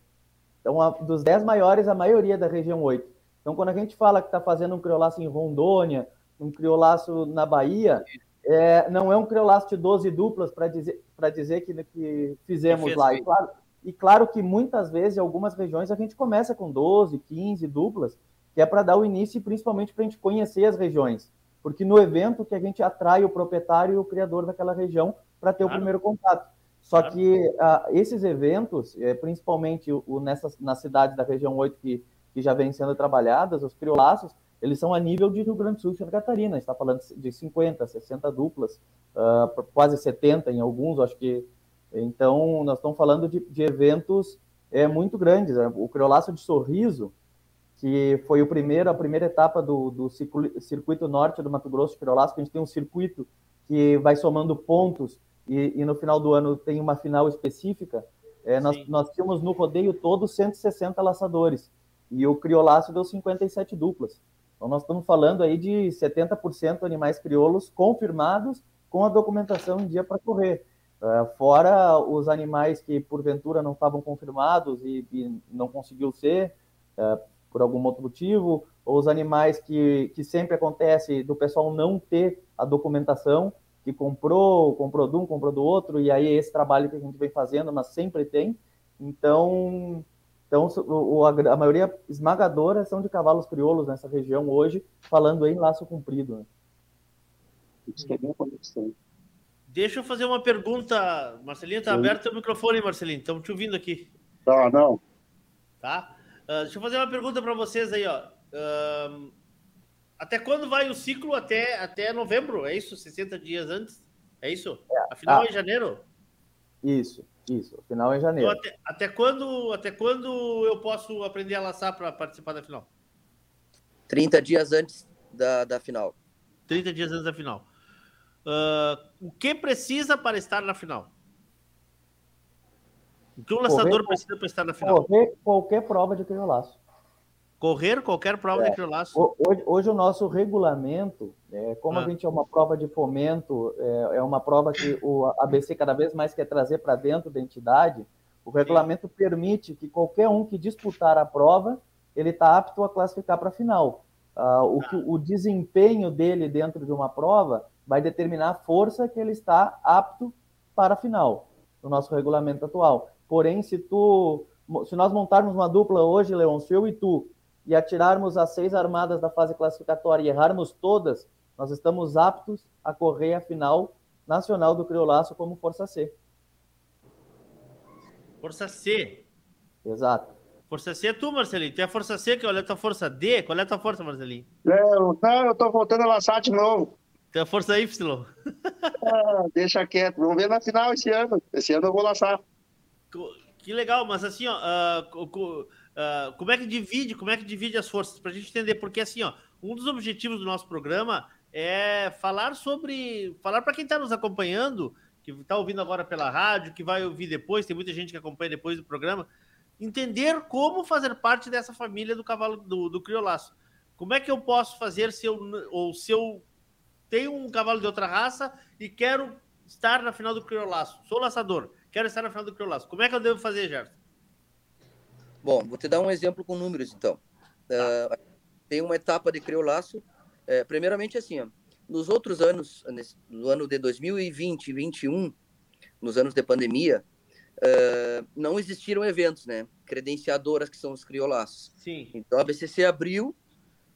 Então, a, dos 10 maiores, a maioria é da região 8. Então, quando a gente fala que está fazendo um criolaço em Rondônia, um criolaço na Bahia, é, não é um criolaço de 12 duplas para dizer, dizer que, que fizemos lá. E claro, e claro que muitas vezes, em algumas regiões, a gente começa com 12, 15 duplas, que é para dar o início e principalmente para a gente conhecer as regiões. Porque no evento que a gente atrai o proprietário e o criador daquela região para ter claro. o primeiro contato. Só claro. que uh, esses eventos, é, principalmente o, nessas, nas cidades da região 8 que, que já vêm sendo trabalhadas, os criolaços, eles são a nível de Rio Grande do Sul e Santa Catarina. está falando de 50, 60 duplas, uh, quase 70 em alguns, acho que. Então, nós estamos falando de, de eventos é, muito grandes. Né? O criolaço de sorriso, que foi o primeiro, a primeira etapa do, do circuito norte do Mato Grosso de Criolaço, que a gente tem um circuito que vai somando pontos e, e no final do ano tem uma final específica. É, nós, nós tínhamos no rodeio todo 160 laçadores e o criolaço deu 57 duplas. Então nós estamos falando aí de 70% animais crioulos confirmados com a documentação em dia para correr. Uh, fora os animais que porventura não estavam confirmados e, e não conseguiu ser, uh, por algum outro motivo, ou os animais que, que sempre acontece do pessoal não ter a documentação, que comprou, comprou de um, comprou do outro, e aí é esse trabalho que a gente vem fazendo, mas sempre tem. Então, então o, a, maioria esmagadora são de cavalos crioulos nessa região hoje, falando em laço comprido. Né? Deixa eu fazer uma pergunta, Marcelinho, está aberto o microfone, Marcelinho, estamos te ouvindo aqui. Tá, não. Tá? Uh, deixa eu fazer uma pergunta para vocês aí, ó. Uh, até quando vai o ciclo? Até, até novembro, é isso? 60 dias antes? É isso? É, Afinal, ah, é em janeiro? Isso, isso. Final é em janeiro. Então, até, até, quando, até quando eu posso aprender a laçar para participar da final? 30 dias antes da, da final. 30 dias antes da final. Uh, o que precisa para estar na final? O que o lançador precisa para estar na final? Correr qualquer prova de criolaço. Correr qualquer prova é, de criolaço. Hoje, hoje, o nosso regulamento, é, como ah. a gente é uma prova de fomento, é, é, uma prova que o ABC cada vez mais quer trazer para dentro da entidade, o regulamento Sim. permite que qualquer um que disputar a prova, ele está apto a classificar para a final. Ah, o, que, o desempenho dele dentro de uma prova vai determinar a força que ele está apto para a final, no nosso regulamento atual. Porém, se tu, se nós montarmos uma dupla hoje, Leôncio, eu e tu, e atirarmos as seis armadas da fase classificatória e errarmos todas, nós estamos aptos a correr a final nacional do Criolaço como Força C. Força C. Exato. Força C é tu, Marcelinho. Tem a Força C, que é a tua Força D. Qual é a tua força, Marcelinho? Não, não eu tô voltando a lançar de novo. Tem a Força Y. ah, deixa quieto. Vamos ver na final esse ano. Esse ano eu vou lançar. Que legal, mas assim, ó, uh, uh, como é que divide, como é que divide as forças? Para a gente entender, porque assim, ó, um dos objetivos do nosso programa é falar sobre, falar para quem está nos acompanhando, que está ouvindo agora pela rádio, que vai ouvir depois, tem muita gente que acompanha depois do programa, entender como fazer parte dessa família do cavalo do, do criolaço. Como é que eu posso fazer se eu, ou se eu tenho um cavalo de outra raça e quero estar na final do criolaço? Sou laçador Quero estar na final do Criolaço. Como é que eu devo fazer, Gerson? Bom, vou te dar um exemplo com números, então. Tá. Uh, tem uma etapa de criolaço. É, primeiramente, assim, ó, nos outros anos, nesse, no ano de 2020 e 2021, nos anos de pandemia, uh, não existiram eventos, né? Credenciadoras, que são os criolaços. Sim. Então, a BCC abriu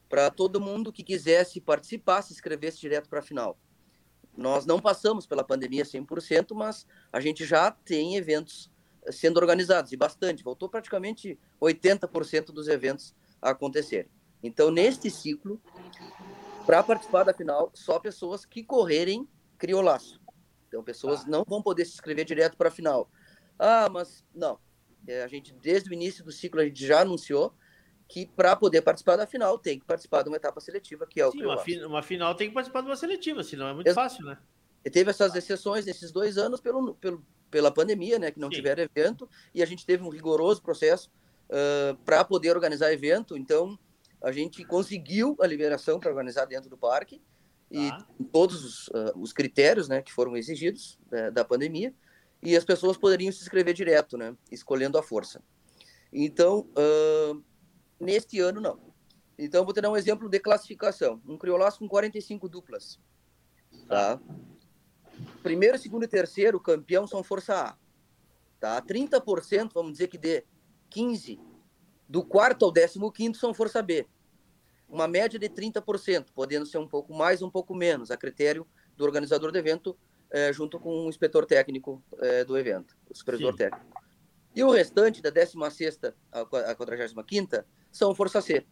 para todo mundo que quisesse participar, se inscrevesse direto para a final. Nós não passamos pela pandemia 100%, mas a gente já tem eventos sendo organizados, e bastante. Voltou praticamente 80% dos eventos a acontecerem. Então, neste ciclo, para participar da final, só pessoas que correrem criolaço. Então, pessoas ah. não vão poder se inscrever direto para a final. Ah, mas não. É, a gente, desde o início do ciclo, a gente já anunciou que para poder participar da final tem que participar de uma etapa seletiva, que é o Sim, uma, fi uma, final tem que participar de uma seletiva, senão é muito Ex fácil, né? E teve essas exceções nesses dois anos pelo, pelo, pela pandemia, né? Que não Sim. tiveram evento, e a gente teve um rigoroso processo uh, para poder organizar evento. Então, a gente conseguiu a liberação para organizar dentro do parque, e tá. todos os, uh, os, critérios né, que foram exigidos né, da pandemia, e as pessoas poderiam se inscrever direto, né? Escolhendo a força. Então, uh, neste ano, não. Então, vou te dar um exemplo de classificação. Um criolaço com 45 duplas. Tá? Primeiro, segundo e terceiro, campeão são força A. Tá? 30%, vamos dizer que de 15, do quarto ao décimo quinto são força B. Uma média de 30%, podendo ser um pouco mais, um pouco menos, a critério do organizador do evento, é, junto com o inspetor técnico é, do evento, o supervisor Sim. técnico. E o restante, da 16 à 45 são força C.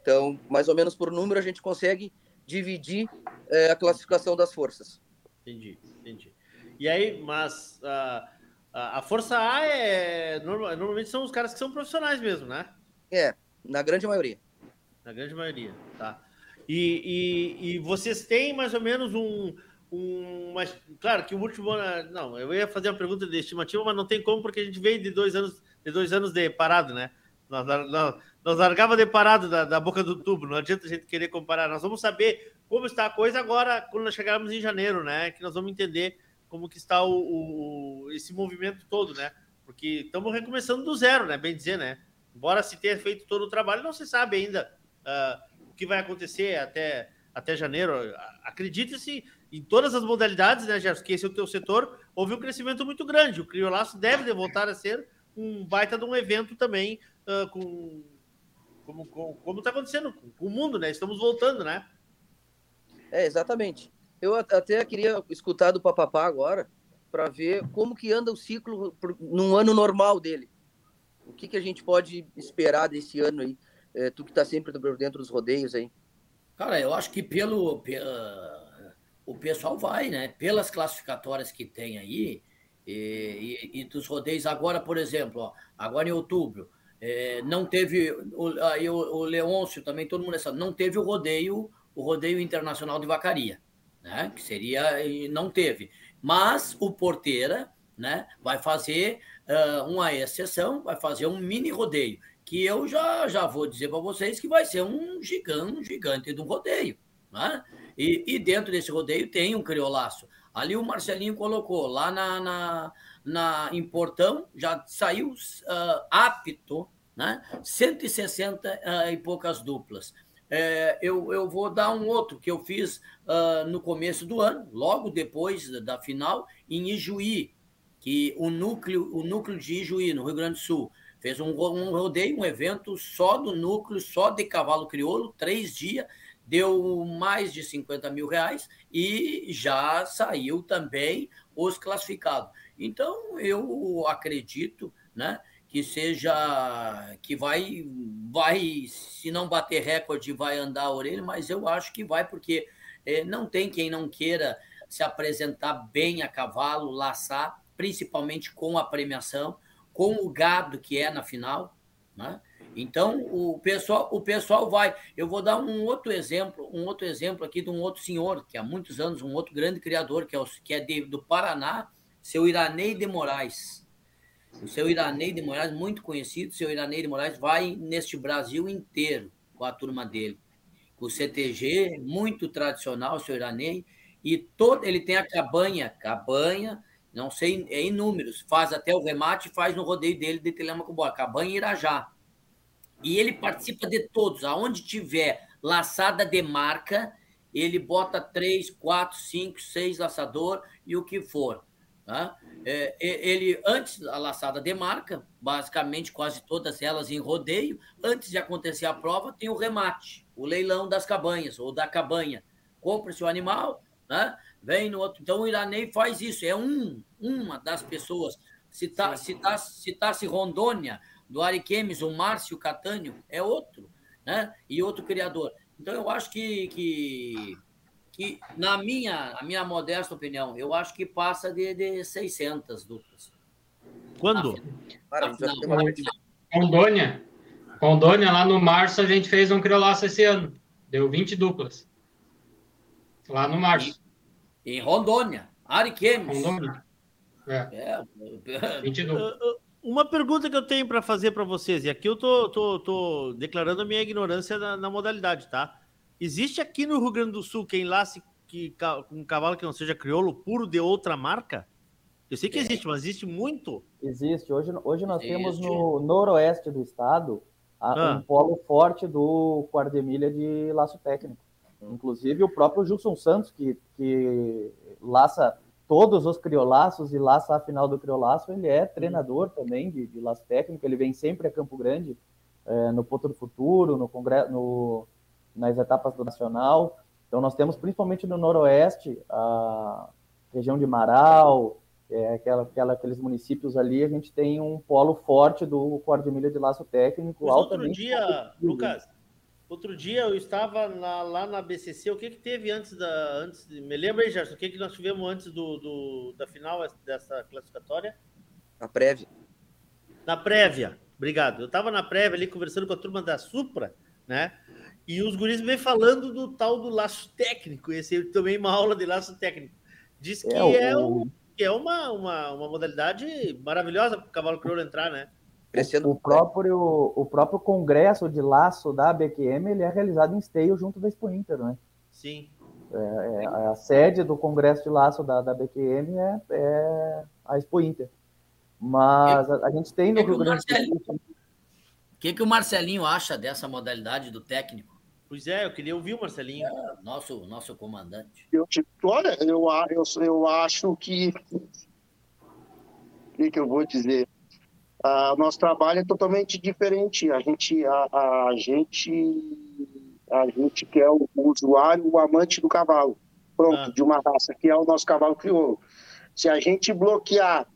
Então, mais ou menos por número, a gente consegue dividir é, a classificação das forças. Entendi, entendi. E aí, mas a, a, a Força A é. Normalmente são os caras que são profissionais mesmo, né? É, na grande maioria. Na grande maioria, tá. E, e, e vocês têm mais ou menos um, um. Mas, claro que o último ano. Não, eu ia fazer uma pergunta de estimativa, mas não tem como, porque a gente veio de dois anos de, dois anos de parado, né? Nós, nós, nós largava de parado da, da boca do tubo, não adianta a gente querer comparar. Nós vamos saber como está a coisa agora quando nós chegarmos em janeiro, né? Que nós vamos entender como que está o, o esse movimento todo, né? Porque estamos recomeçando do zero, né? Bem dizer, né? Embora se tenha feito todo o trabalho, não se sabe ainda uh, o que vai acontecer até, até janeiro. Acredite-se em todas as modalidades, né, Gerson? Que esse é o teu setor, houve um crescimento muito grande. O Criolaço deve voltar a ser um baita de um evento também, uh, com, como está acontecendo com o mundo, né? Estamos voltando, né? É, exatamente. Eu até queria escutar do Papapá agora para ver como que anda o ciclo num ano normal dele. O que, que a gente pode esperar desse ano aí? É, tu que está sempre dentro dos rodeios aí. Cara, eu acho que pelo, pela, o pessoal vai, né? Pelas classificatórias que tem aí e, e, e dos rodeios agora, por exemplo, ó, agora em outubro, é, não teve o, aí o, o Leôncio também, todo mundo sabe, não teve o rodeio o rodeio internacional de vacaria, né? Que seria não teve, mas o Porteira, né? Vai fazer uh, uma exceção, vai fazer um mini rodeio que eu já já vou dizer para vocês que vai ser um gigante, um gigante do rodeio, né? E, e, dentro desse rodeio tem um criolaço. Ali o Marcelinho colocou lá na, na, na em Portão já saiu uh, apto, né? 160 uh, e poucas duplas. É, eu, eu vou dar um outro que eu fiz uh, no começo do ano, logo depois da final, em Ijuí, que o núcleo, o núcleo de Ijuí, no Rio Grande do Sul, fez um, um rodeio, um evento só do núcleo, só de cavalo crioulo, três dias, deu mais de 50 mil reais e já saiu também os classificados. Então, eu acredito né, que seja que vai vai se não bater recorde vai andar a orelha mas eu acho que vai porque é, não tem quem não queira se apresentar bem a cavalo laçar principalmente com a premiação com o gado que é na final né? Então o pessoal o pessoal vai eu vou dar um outro exemplo um outro exemplo aqui de um outro senhor que há muitos anos um outro grande criador que é, o, que é de, do Paraná seu Iranei de Moraes o seu Iranei de Moraes, muito conhecido, seu Iranei de Moraes vai neste Brasil inteiro com a turma dele. O CTG, muito tradicional, seu Iranei, e todo, ele tem a cabanha, cabanha, não sei, é em números, faz até o remate, faz no rodeio dele de Telemaco Boa, cabanha Irajá. E ele participa de todos. Aonde tiver laçada de marca, ele bota três, quatro, cinco, seis laçador e o que for. Tá? É, ele, antes da laçada de marca, basicamente quase todas elas em rodeio, antes de acontecer a prova, tem o remate, o leilão das cabanhas ou da cabanha. Compra-se o animal, né? vem no outro. Então o Iranei faz isso, é um, uma das pessoas. Se tá, se tá, se tá se Rondônia, do Ariquemes, o Márcio Catânio, é outro, né? E outro criador. Então eu acho que, que, que na minha, a minha modesta opinião, eu acho que passa de, de 600 duplas. Quando? Rondônia. Rondônia, lá no março, a gente fez um criolaço esse ano. Deu 20 duplas. Lá no março. Em Rondônia. Ariquemes. Rondônia. É. é. 20 duplas. Uma pergunta que eu tenho para fazer para vocês, e aqui eu tô, tô, tô declarando a minha ignorância na, na, modalidade, tá? Existe aqui no Rio Grande do Sul quem lace que, um cavalo que não seja crioulo puro de outra marca? Eu sei que existe, mas existe muito. Existe. Hoje, hoje nós existe. temos no noroeste do estado a, ah. um polo forte do Quardemilha de laço técnico. Inclusive o próprio Gilson Santos, que, que laça todos os criolaços e laça a final do criolaço, ele é treinador também de, de laço técnico, ele vem sempre a Campo Grande, é, no Ponto do Futuro, no, congresso, no nas etapas do Nacional. Então nós temos principalmente no Noroeste, a região de Marau, é, aquela, aquela, aqueles municípios ali, a gente tem um polo forte do Cordemilha de Laço Técnico. Mas outro dia, Lucas, Outro dia eu estava na, lá na BCC. O que que teve antes da. Antes de, me lembra aí, Gerson, o que que nós tivemos antes do, do, da final dessa classificatória? Na prévia. Na prévia, obrigado. Eu estava na prévia ali conversando com a turma da Supra, né? E os guris vêm falando do tal do laço técnico. Esse eu tomei uma aula de laço técnico. Diz que é, é, um, que é uma, uma, uma modalidade maravilhosa para o cavalo crioulo entrar, né? Crescendo. O próprio, o próprio congresso de laço da BQM ele é realizado em esteio junto da Expo Inter, né? Sim. É, é, a sede do congresso de laço da, da BQM é, é a Expo Inter. Mas a, a gente tem no Rio Grande do Sul. O que, que o Marcelinho acha dessa modalidade do técnico? Pois é, eu queria ouvir o Marcelinho. É, nosso, nosso comandante. Eu, olha, eu, eu, eu acho que. O que, que eu vou dizer? Ah, o nosso trabalho é totalmente diferente. A gente, a, a gente, a gente quer o, o, usuário, o amante do cavalo, pronto, ah. de uma raça, que é o nosso cavalo crioulo. Se a gente bloquear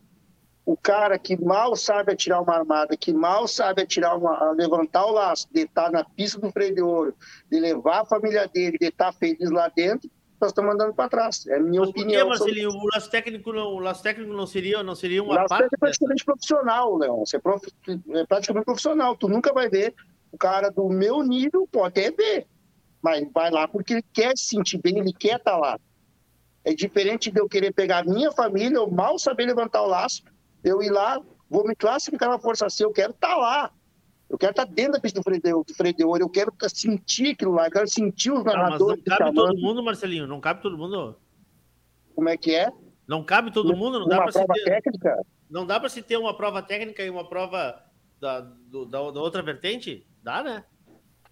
o cara que mal sabe atirar uma armada, que mal sabe atirar uma, levantar o laço, de estar na pista do freio de ouro, de levar a família dele, de estar feliz lá dentro, nós estamos andando para trás. É a minha Mas opinião. Por que, Marcelinho? Sobre... O laço técnico não, o laço técnico não seria, não seria uma o parte? é praticamente profissional, Leão. Você é, prof... é praticamente profissional. Tu nunca vai ver o cara do meu nível, pode até ver, mas vai lá porque ele quer se sentir bem, ele quer estar tá lá. É diferente de eu querer pegar a minha família, eu mal saber levantar o laço, eu ir lá, vou me classificar na Força C, eu quero estar tá lá. Eu quero estar dentro da pista do freio de, do freio de ouro, eu quero sentir aquilo lá, eu quero sentir os narradores. Não, mas não cabe todo mundo, Marcelinho, não cabe todo mundo. Como é que é? Não cabe todo mundo, não uma dá para se ter. Técnica? Não dá para se ter uma prova técnica e uma prova da, do, da, da, outra vertente? Dá, né?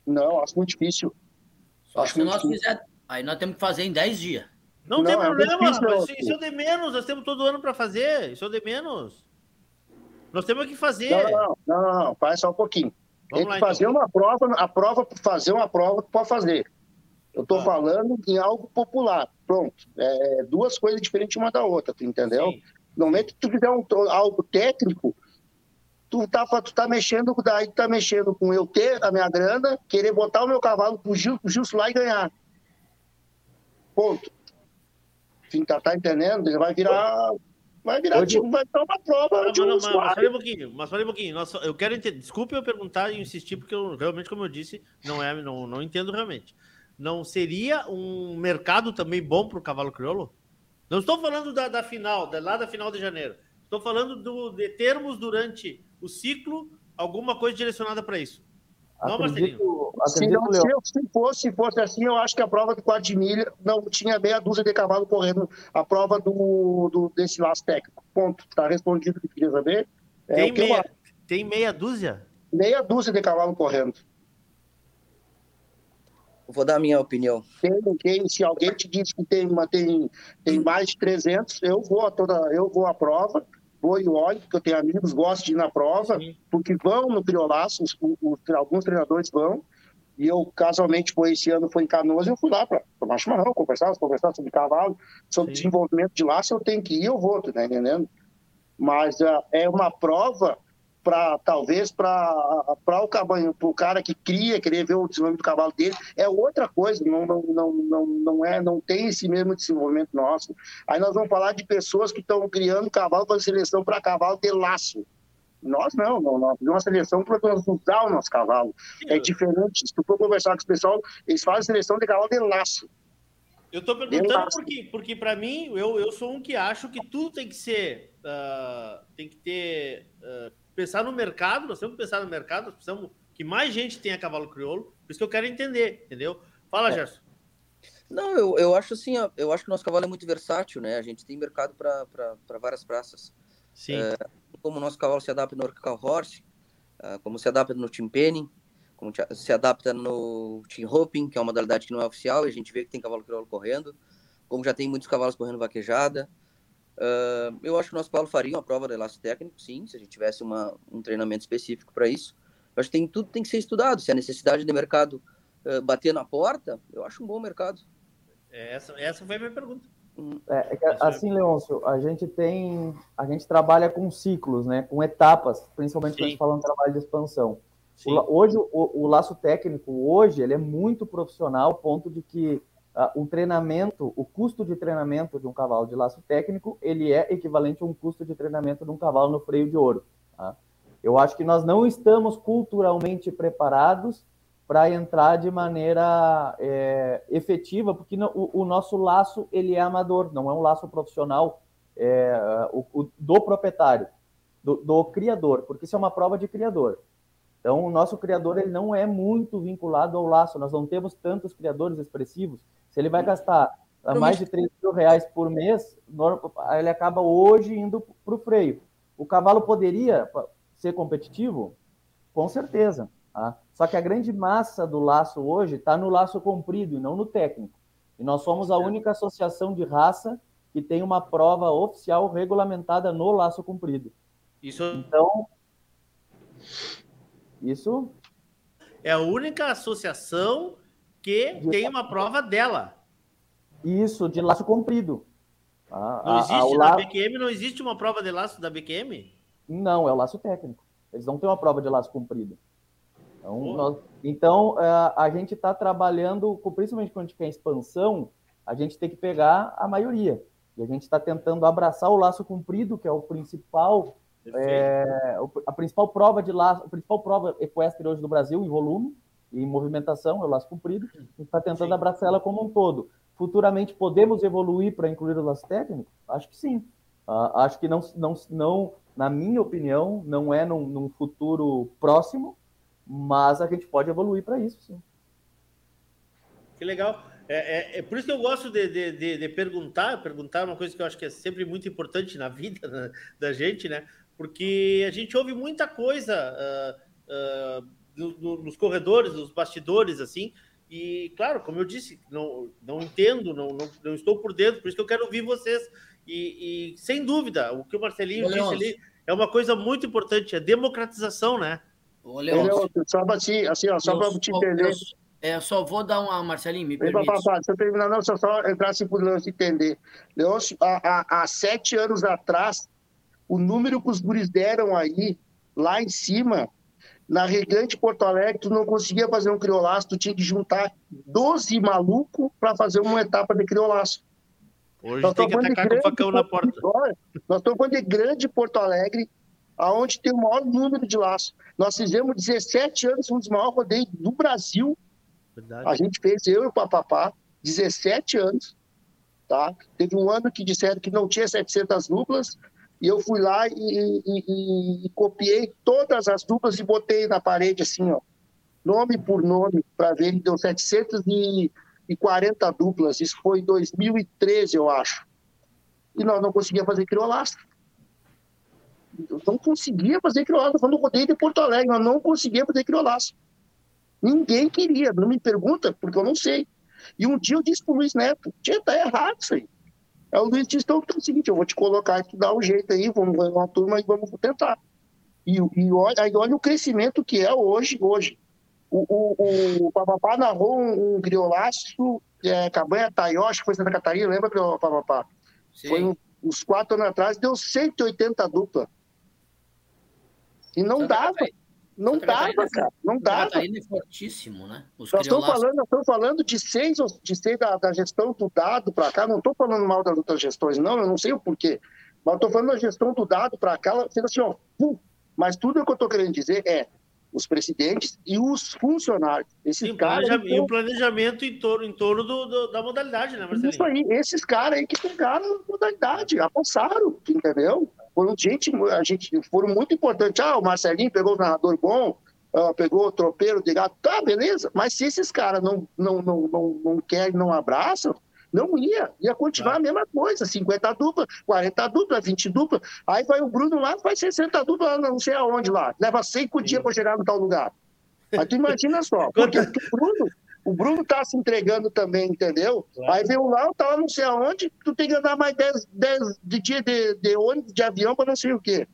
Não, acho muito difícil. Só acho se nós fizer. Aí nós temos que fazer em 10 dias. Não, não tem é problema, difícil, mas isso é de menos, nós temos todo ano para fazer. Isso é de menos. Nós temos que fazer. Não, não, não, não, faz só um pouquinho. Vamos Tem que fazer então. uma prova, a prova, fazer uma prova, pode fazer. Eu estou ah. falando em algo popular. Pronto. É, duas coisas diferentes uma da outra, tu entendeu? Sim. No momento que tu fizer um, algo técnico, tu tá, tu tá mexendo, daí tu tá mexendo com eu ter a minha grana, querer botar o meu cavalo pro Gil, pro lá e ganhar. Ponto. Enfim, tá, tá entendendo? Ele vai virar Vai virar, Hoje... tipo, vai dar uma prova. Não, de não, mas, mas um pouquinho, mas falei um pouquinho. Nossa, eu quero entender. Desculpe eu perguntar e insistir, porque eu realmente, como eu disse, não é, não, não entendo realmente. Não seria um mercado também bom para o cavalo crioulo? Não estou falando da, da final, da, lá da final de janeiro. Estou falando do, de termos durante o ciclo alguma coisa direcionada para isso. Não, acredito, acredito, se, não, se, fosse, se fosse assim, eu acho que a prova de 4 de milha não tinha meia dúzia de cavalo correndo a prova do, do desse laço técnico. Ponto. Está respondido o que queria saber. É, tem, meia, eu... tem meia dúzia? meia dúzia de cavalo correndo. Vou dar a minha opinião. Tem, tem, se alguém te diz que tem, uma, tem, tem mais de 300, eu vou a toda, eu vou à prova, vou e olho, porque eu tenho amigos, gosto de ir na prova, Sim. porque vão no criolaço, os, os, alguns treinadores vão, e eu casualmente foi esse ano, foi em Canoas, eu fui lá para tomar chimarrão, conversar, conversar sobre cavalo, sobre Sim. desenvolvimento de laço, eu tenho que ir, eu vou, tá entendendo? Mas uh, é uma prova para talvez para o cabanho, para o cara que cria, querer ver o desenvolvimento do cavalo dele, é outra coisa, não, não, não, não, não, é, não tem esse mesmo desenvolvimento nosso. Aí nós vamos falar de pessoas que estão criando cavalo para seleção para cavalo de laço. Nós não, não nós fazemos uma seleção para nós usar o nosso cavalo. É diferente. Se tu for conversar com o pessoal, eles fazem seleção de cavalo de laço. Eu estou perguntando porque, porque para mim, eu, eu sou um que acho que tudo tem que ser, uh, tem que ter uh, pensar no mercado, nós temos que pensar no mercado, nós precisamos que mais gente tenha cavalo crioulo, por isso que eu quero entender, entendeu? Fala, é. Gerson. Não, eu, eu acho assim, eu acho que o nosso cavalo é muito versátil, né? A gente tem mercado para várias praças. Sim. É, como o nosso cavalo se adapta no Orcal Horse, é, como se adapta no Team Penning, como se adapta no Team Hoping, que é uma modalidade que não é oficial, e a gente vê que tem cavalo crioulo correndo, como já tem muitos cavalos correndo vaquejada, Uh, eu acho que o nosso Paulo faria uma prova de laço técnico, sim, se a gente tivesse uma, um treinamento específico para isso. Eu acho que tem, tudo tem que ser estudado. Se a necessidade de mercado uh, bater na porta, eu acho um bom mercado. É, essa, essa foi a minha pergunta. É, é assim, Leôncio, a gente tem, a gente trabalha com ciclos, né, com etapas, principalmente quando a gente fala um trabalho de expansão. O, hoje, o, o, laço técnico, hoje, ele é muito profissional, ponto de que uh, o treinamento, o custo de treinamento de um cavalo de laço técnico, ele é equivalente a um custo de treinamento de um cavalo no freio de ouro. Tá? Eu acho que nós não estamos culturalmente preparados para entrar de maneira é, efetiva, porque no, o, o, nosso laço ele é amador, não é um laço profissional é, o, o, do proprietário, do, do, criador, porque isso é uma prova de criador. Então, o nosso criador ele não é muito vinculado ao laço, nós não temos tantos criadores expressivos se ele vai gastar mais de 3 mil reais por mês, ele acaba hoje indo para o freio. O cavalo poderia ser competitivo? Com certeza. Tá? Só que a grande massa do laço hoje está no laço comprido e não no técnico. E nós somos a única associação de raça que tem uma prova oficial regulamentada no laço comprido. Isso. Então, isso é a única associação que de... tem uma prova dela. Isso, de laço comprido. Ah, não existe na BQM, não existe uma prova de laço da BQM? Não, é o laço técnico. Eles não têm uma prova de laço comprido. Então, nós, então uh, a gente está trabalhando, principalmente quando a gente quer expansão, a gente tem que pegar a maioria. E a gente está tentando abraçar o laço comprido, que é o principal, é, a principal prova de laço, a principal prova equestre hoje do Brasil em volume, e movimentação, é o laço comprido, a gente está tentando sim. abraçar ela como um todo. Futuramente podemos evoluir para incluir o laço técnico? Acho que sim. Uh, acho que não, não, não, na minha opinião, não é num, num futuro próximo, mas a gente pode evoluir para isso, sim. Que legal. É, é, é, por isso que eu gosto de, de, de, de, perguntar, perguntar uma coisa que eu acho que é sempre muito importante na vida né, da gente, né? Porque a gente ouve muita coisa uh, uh, no, nos corredores, nos bastidores, assim. E, claro, como eu disse, não, não entendo, não, não, não estou por dentro, por isso que eu quero ouvir vocês. E, e sem dúvida, o que o Marcelinho Ô, disse ali é uma coisa muito importante, a democratização, né? Ô, Leon, só para assim, assim, só para te entender. Eu, é, só vou dar uma, Marcelinho, me permite. Papai, se eu terminar, não, só, só entrar assim por não se entender. Leôncio, há, há, há sete anos atrás, o número que os guris deram aí, lá em cima, na Regante Porto Alegre, tu não conseguia fazer um criolaço, tu tinha que juntar 12 malucos para fazer uma etapa de criolaço. Hoje nós tem que atacar com o facão na porta. Nós estamos falando de grande Porto Alegre, aonde tem o maior número de laços. Nós fizemos 17 anos, um dos maiores rodeios do Brasil. Verdade. A gente fez, eu e o Papapá, 17 anos. Tá? Teve um ano que disseram que não tinha 700 duplas, e eu fui lá e, e, e, e, copiei todas as duplas e botei na parede assim, ó, nome por nome, para ver. Deu 740 duplas. Isso foi em 2013, eu acho. E nós não conseguíamos fazer criolastro. Eu não conseguia fazer criolaço. Quando eu rodei de Porto Alegre, eu não conseguia fazer criolaço. Ninguém queria, não me pergunta, porque eu não sei. E um dia eu disse pro Luiz Neto, tia, tá errado isso aí. Aí o Luiz disse, então, é o seguinte, eu vou te colocar aqui, dá um jeito aí, vamos ver uma turma e vamos tentar. E, e olha, aí olha o crescimento que é hoje, hoje. O, o, o Papapá narrou um, um criolaço, é, Cabanha Taioshi, que foi Santa Catarina, lembra, Papapá? Foi um, uns quatro anos atrás, deu 180 dupla. E não Santa dava. Não Santa dava, Catarina, cara. Não Santa dava. Catarina é fortíssimo, né? Os nós estamos falando, nós estamos falando de seis, de seis da, da gestão do dado para cá. Não estou falando mal das outras gestões, não. Eu não sei o porquê. Mas estou falando da gestão do dado para cá. Sendo assim, ó, pum. Mas tudo o que eu estou querendo dizer é os presidentes e os funcionários. Esses e, caras. E o planejamento em torno, em torno do, do, da modalidade, né, Marcelinho? Isso aí, esses caras aí que pegaram a modalidade, apossaram, entendeu? Foram gente, a gente, foram muito importantes. Ah, o Marcelinho pegou o narrador bom, uh, pegou o tropeiro de gato, tá, beleza. Mas se esses caras não, não, não, não, não querem, não abraçam, não ia, ia continuar a mesma coisa, 50 dupla, 40 dupla, 20 dupla. Aí vai o Bruno lá, faz 60 dupla, não sei aonde lá. Leva cinco dias para chegar no tal lugar. Mas tu imagina só, porque o Bruno, o Bruno tá se entregando também, entendeu? Claro. Aí vem o lá, tá lá não sei aonde, tu tem que andar mais 10, 10 de dia de, de ônibus, de avião para não sei o quê.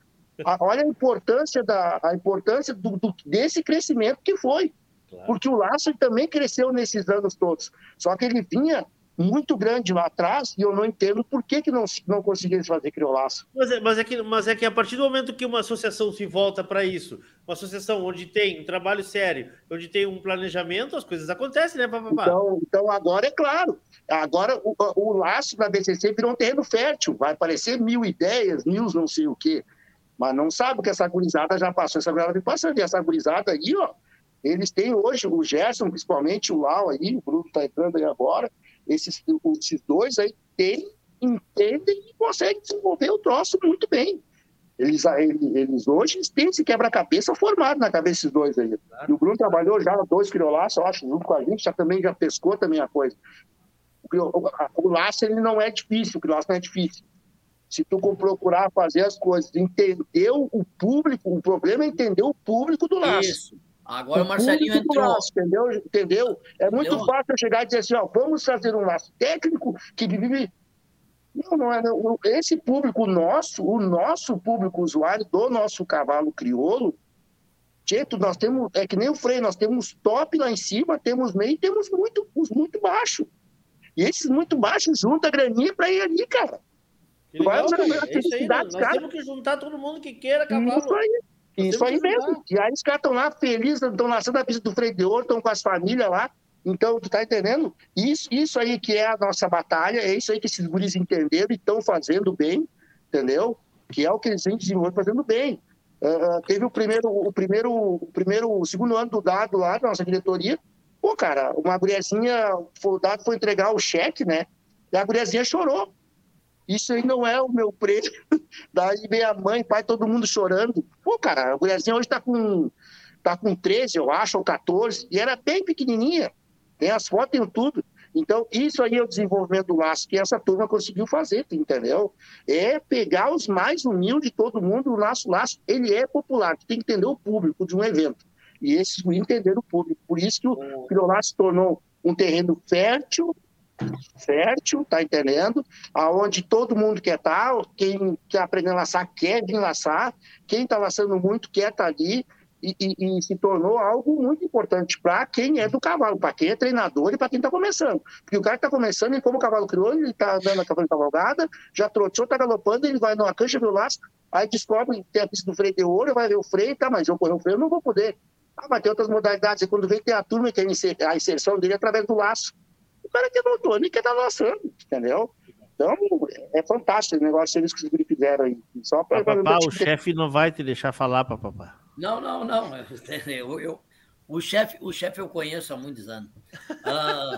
olha a importância, da, a importância do, do, desse crescimento que foi. Claro. Porque o Laço também cresceu nesses anos todos. Só que ele vinha muito grande lá atrás e eu não entendo por que, que não, não conseguiram fazer criolaço. Mas é, mas, é que, mas é que a partir do momento que uma associação se volta para isso, uma associação onde tem um trabalho sério, onde tem um planejamento, as coisas acontecem, né, papapá? Então, então agora é claro, agora o, o laço da BCC virou um terreno fértil, vai aparecer mil ideias, mil não sei o quê, mas não sabe que essa gurizada já passou, essa gurizada vem passando, e essa gurizada aí, ó, eles têm hoje, o Gerson, principalmente, o Lau aí, o Bruno está entrando aí agora, esses, esses dois aí têm, entendem e conseguem desenvolver o troço muito bem. Eles, eles hoje têm esse quebra-cabeça formado na cabeça desses dois aí. E o Bruno trabalhou já dois criolaços, eu acho, junto com a gente, já também já pescou também a coisa. O, o laço ele não é difícil, o criolaço não é difícil. Se tu procurar fazer as coisas, entender o público, o problema é entender o público do laço. Isso. Agora o, o Marcelinho entrou. Laço, entendeu? entendeu? É muito entendeu? fácil eu chegar e dizer assim, ó, vamos fazer um laço técnico que vive... Não, não é. Não. Esse público nosso, o nosso público usuário do nosso cavalo crioulo, Tieto, nós temos, é que nem o freio, nós temos top lá em cima, temos meio e temos muito, os muito baixo. E esses muito baixos junta a graninha para ir ali, cara. Legal, vai usar é isso aí, nós, nós temos que juntar todo mundo que queira cavalo. Isso aí. Isso aí mesmo. E aí os caras estão lá felizes, estão nascendo na pista do freio de ouro, estão com as famílias lá. Então, tu tá entendendo? Isso, isso aí que é a nossa batalha, é isso aí que esses guris entenderam e estão fazendo bem, entendeu? Que é o que eles vêm desenvolvendo fazendo bem. Uh, teve o primeiro, o primeiro, o primeiro, o segundo ano do dado lá da nossa diretoria. Pô, cara, uma guriazinha, o dado foi entregar o cheque, né? E a guriazinha chorou. Isso aí não é o meu preço. Daí vem a mãe, pai, todo mundo chorando. Pô, cara, a mulherzinha hoje tá com, tá com 13, eu acho, ou 14, e era bem pequenininha. Tem as fotos, tem tudo. Então, isso aí é o desenvolvimento do laço que essa turma conseguiu fazer, entendeu? É pegar os mais humildes de todo mundo, o laço, laço, ele é popular, tu tem que entender o público de um evento. E esses entenderam o público. Por isso que o, que o laço se tornou um terreno fértil fértil, tá entendendo? Aonde todo mundo quer estar, tá, quem quer aprender a laçar quer vir laçar, quem está laçando muito quer estar tá ali, e, e, e, se tornou algo muito importante para quem é do cavalo, para quem é treinador e para quem está começando. Porque o cara está começando, e como o cavalo criou, ele está andando a cavalo cavalgada, já trotou, está galopando, ele vai numa cancha, vê o laço, aí descobre que tem a pista do freio de ouro, vai ver o freio, tá, mas eu correr o freio eu não vou poder. Ah, mas tem outras modalidades, e quando vem tem a turma que é a inserção dele através do laço cara que é doutor, nem quer estar lançando, entendeu? Então, é fantástico o negócio que eles fizeram aí. Só para papá, o chefe não vai te deixar falar, papá. Não, não, não. Eu, eu, o chefe o chef eu conheço há muitos anos. Uh,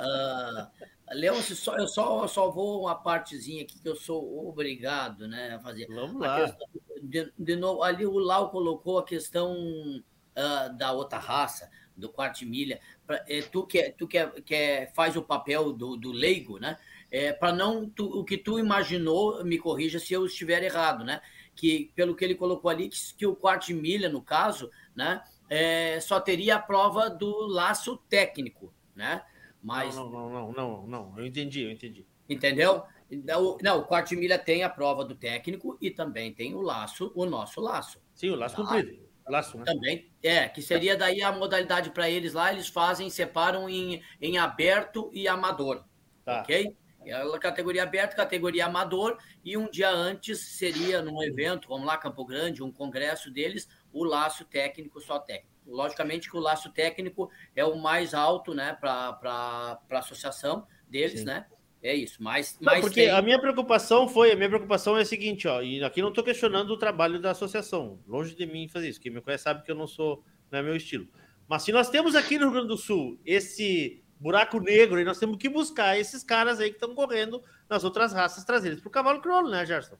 uh, Leôncio, só, eu só, só vou uma partezinha aqui que eu sou obrigado né, a fazer. Vamos lá. Questão, de, de, novo, ali o Lau colocou a questão uh, da outra raça, do quarto milha. Pra, é, tu que, tu que, que faz o papel do, do leigo, né? É, para não tu, o que tu imaginou, me corrija se eu estiver errado, né? que, pelo que ele colocou ali, que, que o quarto de milha, no caso, né, é, só teria a prova do laço técnico, né? Mas... Não, não, não, não, não, eu entendi, eu entendi. Entendeu? Não, não, o quarto de milha tem a prova do técnico e também tem o laço, o nosso laço. Sim, o laço tá? comprido. Laço, né? Também, é, que seria daí a modalidade para eles lá, eles fazem, separam em, em aberto e amador. Tá. Ok? É categoria aberta, categoria amador, e um dia antes seria num evento, vamos lá, Campo Grande, um congresso deles, o laço técnico, só técnico. Logicamente que o laço técnico é o mais alto, né, para a associação deles, Sim. né? É isso, mas, mas porque tem... a minha preocupação foi, a minha preocupação é a seguinte, ó, e aqui não estou questionando o trabalho da associação, longe de mim fazer isso, quem me conhece sabe que eu não sou, não é meu estilo. Mas se nós temos aqui no Rio Grande do Sul esse buraco negro e nós temos que buscar esses caras aí que estão correndo nas outras raças, trazer eles para o cavalo crioulo, né, Gerson?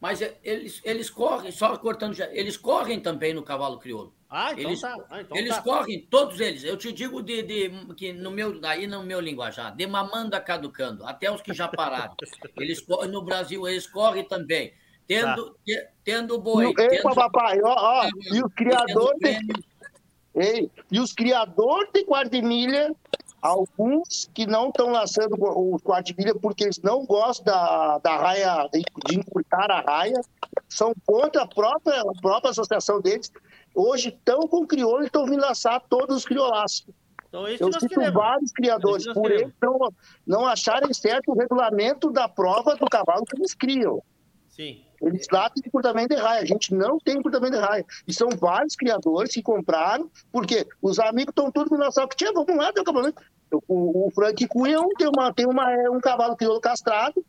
Mas é, eles, eles correm, só cortando já, eles correm também no cavalo crioulo. Ah, então eles, tá. Ah, então eles tá. correm, todos eles. Eu te digo de, de, que no meu, daí no meu linguajar, de mamanda caducando, até os que já pararam. eles no Brasil eles correm também. Tendo, tá. te, tendo boi. Ei, tendo, papai, ó, ó, e o criador de, ei, e os criadores de guarda-milha Alguns que não estão lançando o quarto de milha porque eles não gostam da, da raia, de, encurtar a raia, são contra a própria, a própria associação deles. Hoje estão com crioulo e estão vindo lançar todos os criolaços. Então, Eu queremos. vários criadores, por eles não, não acharem certo o regulamento da prova do cavalo que eles criam. Sim. Eles lá têm encurtamento de raia. A gente não tem encurtamento de raia. E são vários criadores que compraram, porque os amigos estão tudo com nossa que tinha, vamos lá, tem um cavalo. O, o Frank Cunha tem, uma, tem uma, é um cavalo crioulo castrado,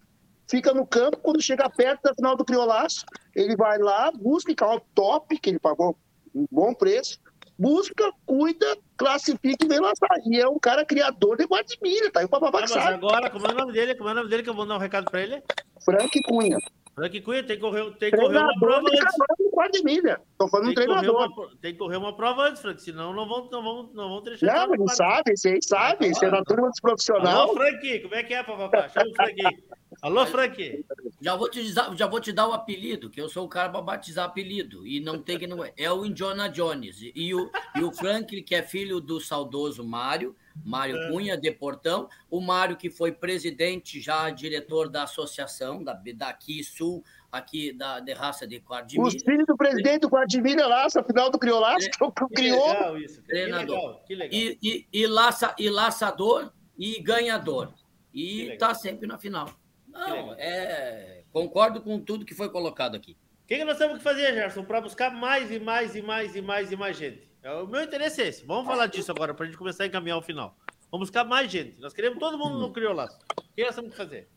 fica no campo, quando chega perto da final do criolaço, ele vai lá, busca cavalo top, que ele pagou um bom preço, busca, cuida, classifica e vem lançar. E é um cara criador de guarda-milha, tá aí o papapá ah, Mas agora, como é o nome dele? Como é o nome dele que eu vou dar um recado pra ele? Frank Cunha. Frank Cunha tem que correr, tem que correr uma prova antes. Quarta milha. Tô falando tem treinador. Uma, tem que correr uma prova antes, Frank, senão não vão, não vão, não vão deixar. Não, ele sabe, vocês sabem, você é da turma dos profissionais. Alô, Frank, como é que é, papapá? Chama o Frank. Alô, Frank. Já vou, te, já vou te dar o apelido, que eu sou o cara para batizar apelido. E não tem que. Não, é o Indiana Jones. E o, e o Frank, que é filho do saudoso Mário, Mário é. Cunha, de Portão. O Mário, que foi presidente, já diretor da associação, da, daqui Sul, aqui da de raça de Quardimilha. Os filhos do presidente do Quardimilha lá, essa final do Criolaço, é, que criou. Legal isso, treinador. Que legal, que legal. E, e, e, laça, e laçador e ganhador. E tá sempre na final. Não, é. Concordo com tudo que foi colocado aqui. O que, que nós temos que fazer, Gerson, para buscar mais e mais e mais e mais e mais gente? É, o meu interesse é esse. Vamos falar disso agora, para a gente começar a encaminhar o final. Vamos buscar mais gente. Nós queremos todo mundo no Criolaço. O que nós temos que fazer?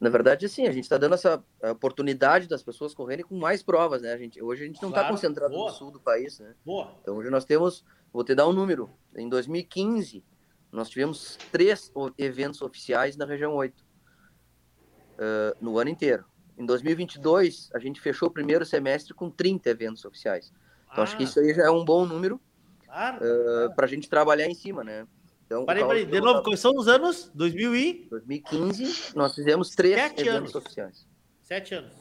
Na verdade, sim, a gente está dando essa oportunidade das pessoas correrem com mais provas, né? A gente, hoje a gente não está claro, concentrado boa. no sul do país, né? Boa. Então hoje nós temos, vou te dar um número, em 2015 nós tivemos três eventos oficiais na região 8, uh, no ano inteiro. Em 2022 a gente fechou o primeiro semestre com 30 eventos oficiais. Então ah. acho que ah. isso aí já é um bom número claro, uh, claro. para a gente trabalhar em cima, né? Então, peraí, peraí, de novo, quais são os anos? 2000 e... 2015, nós fizemos três Sete anos. oficiais. Sete anos.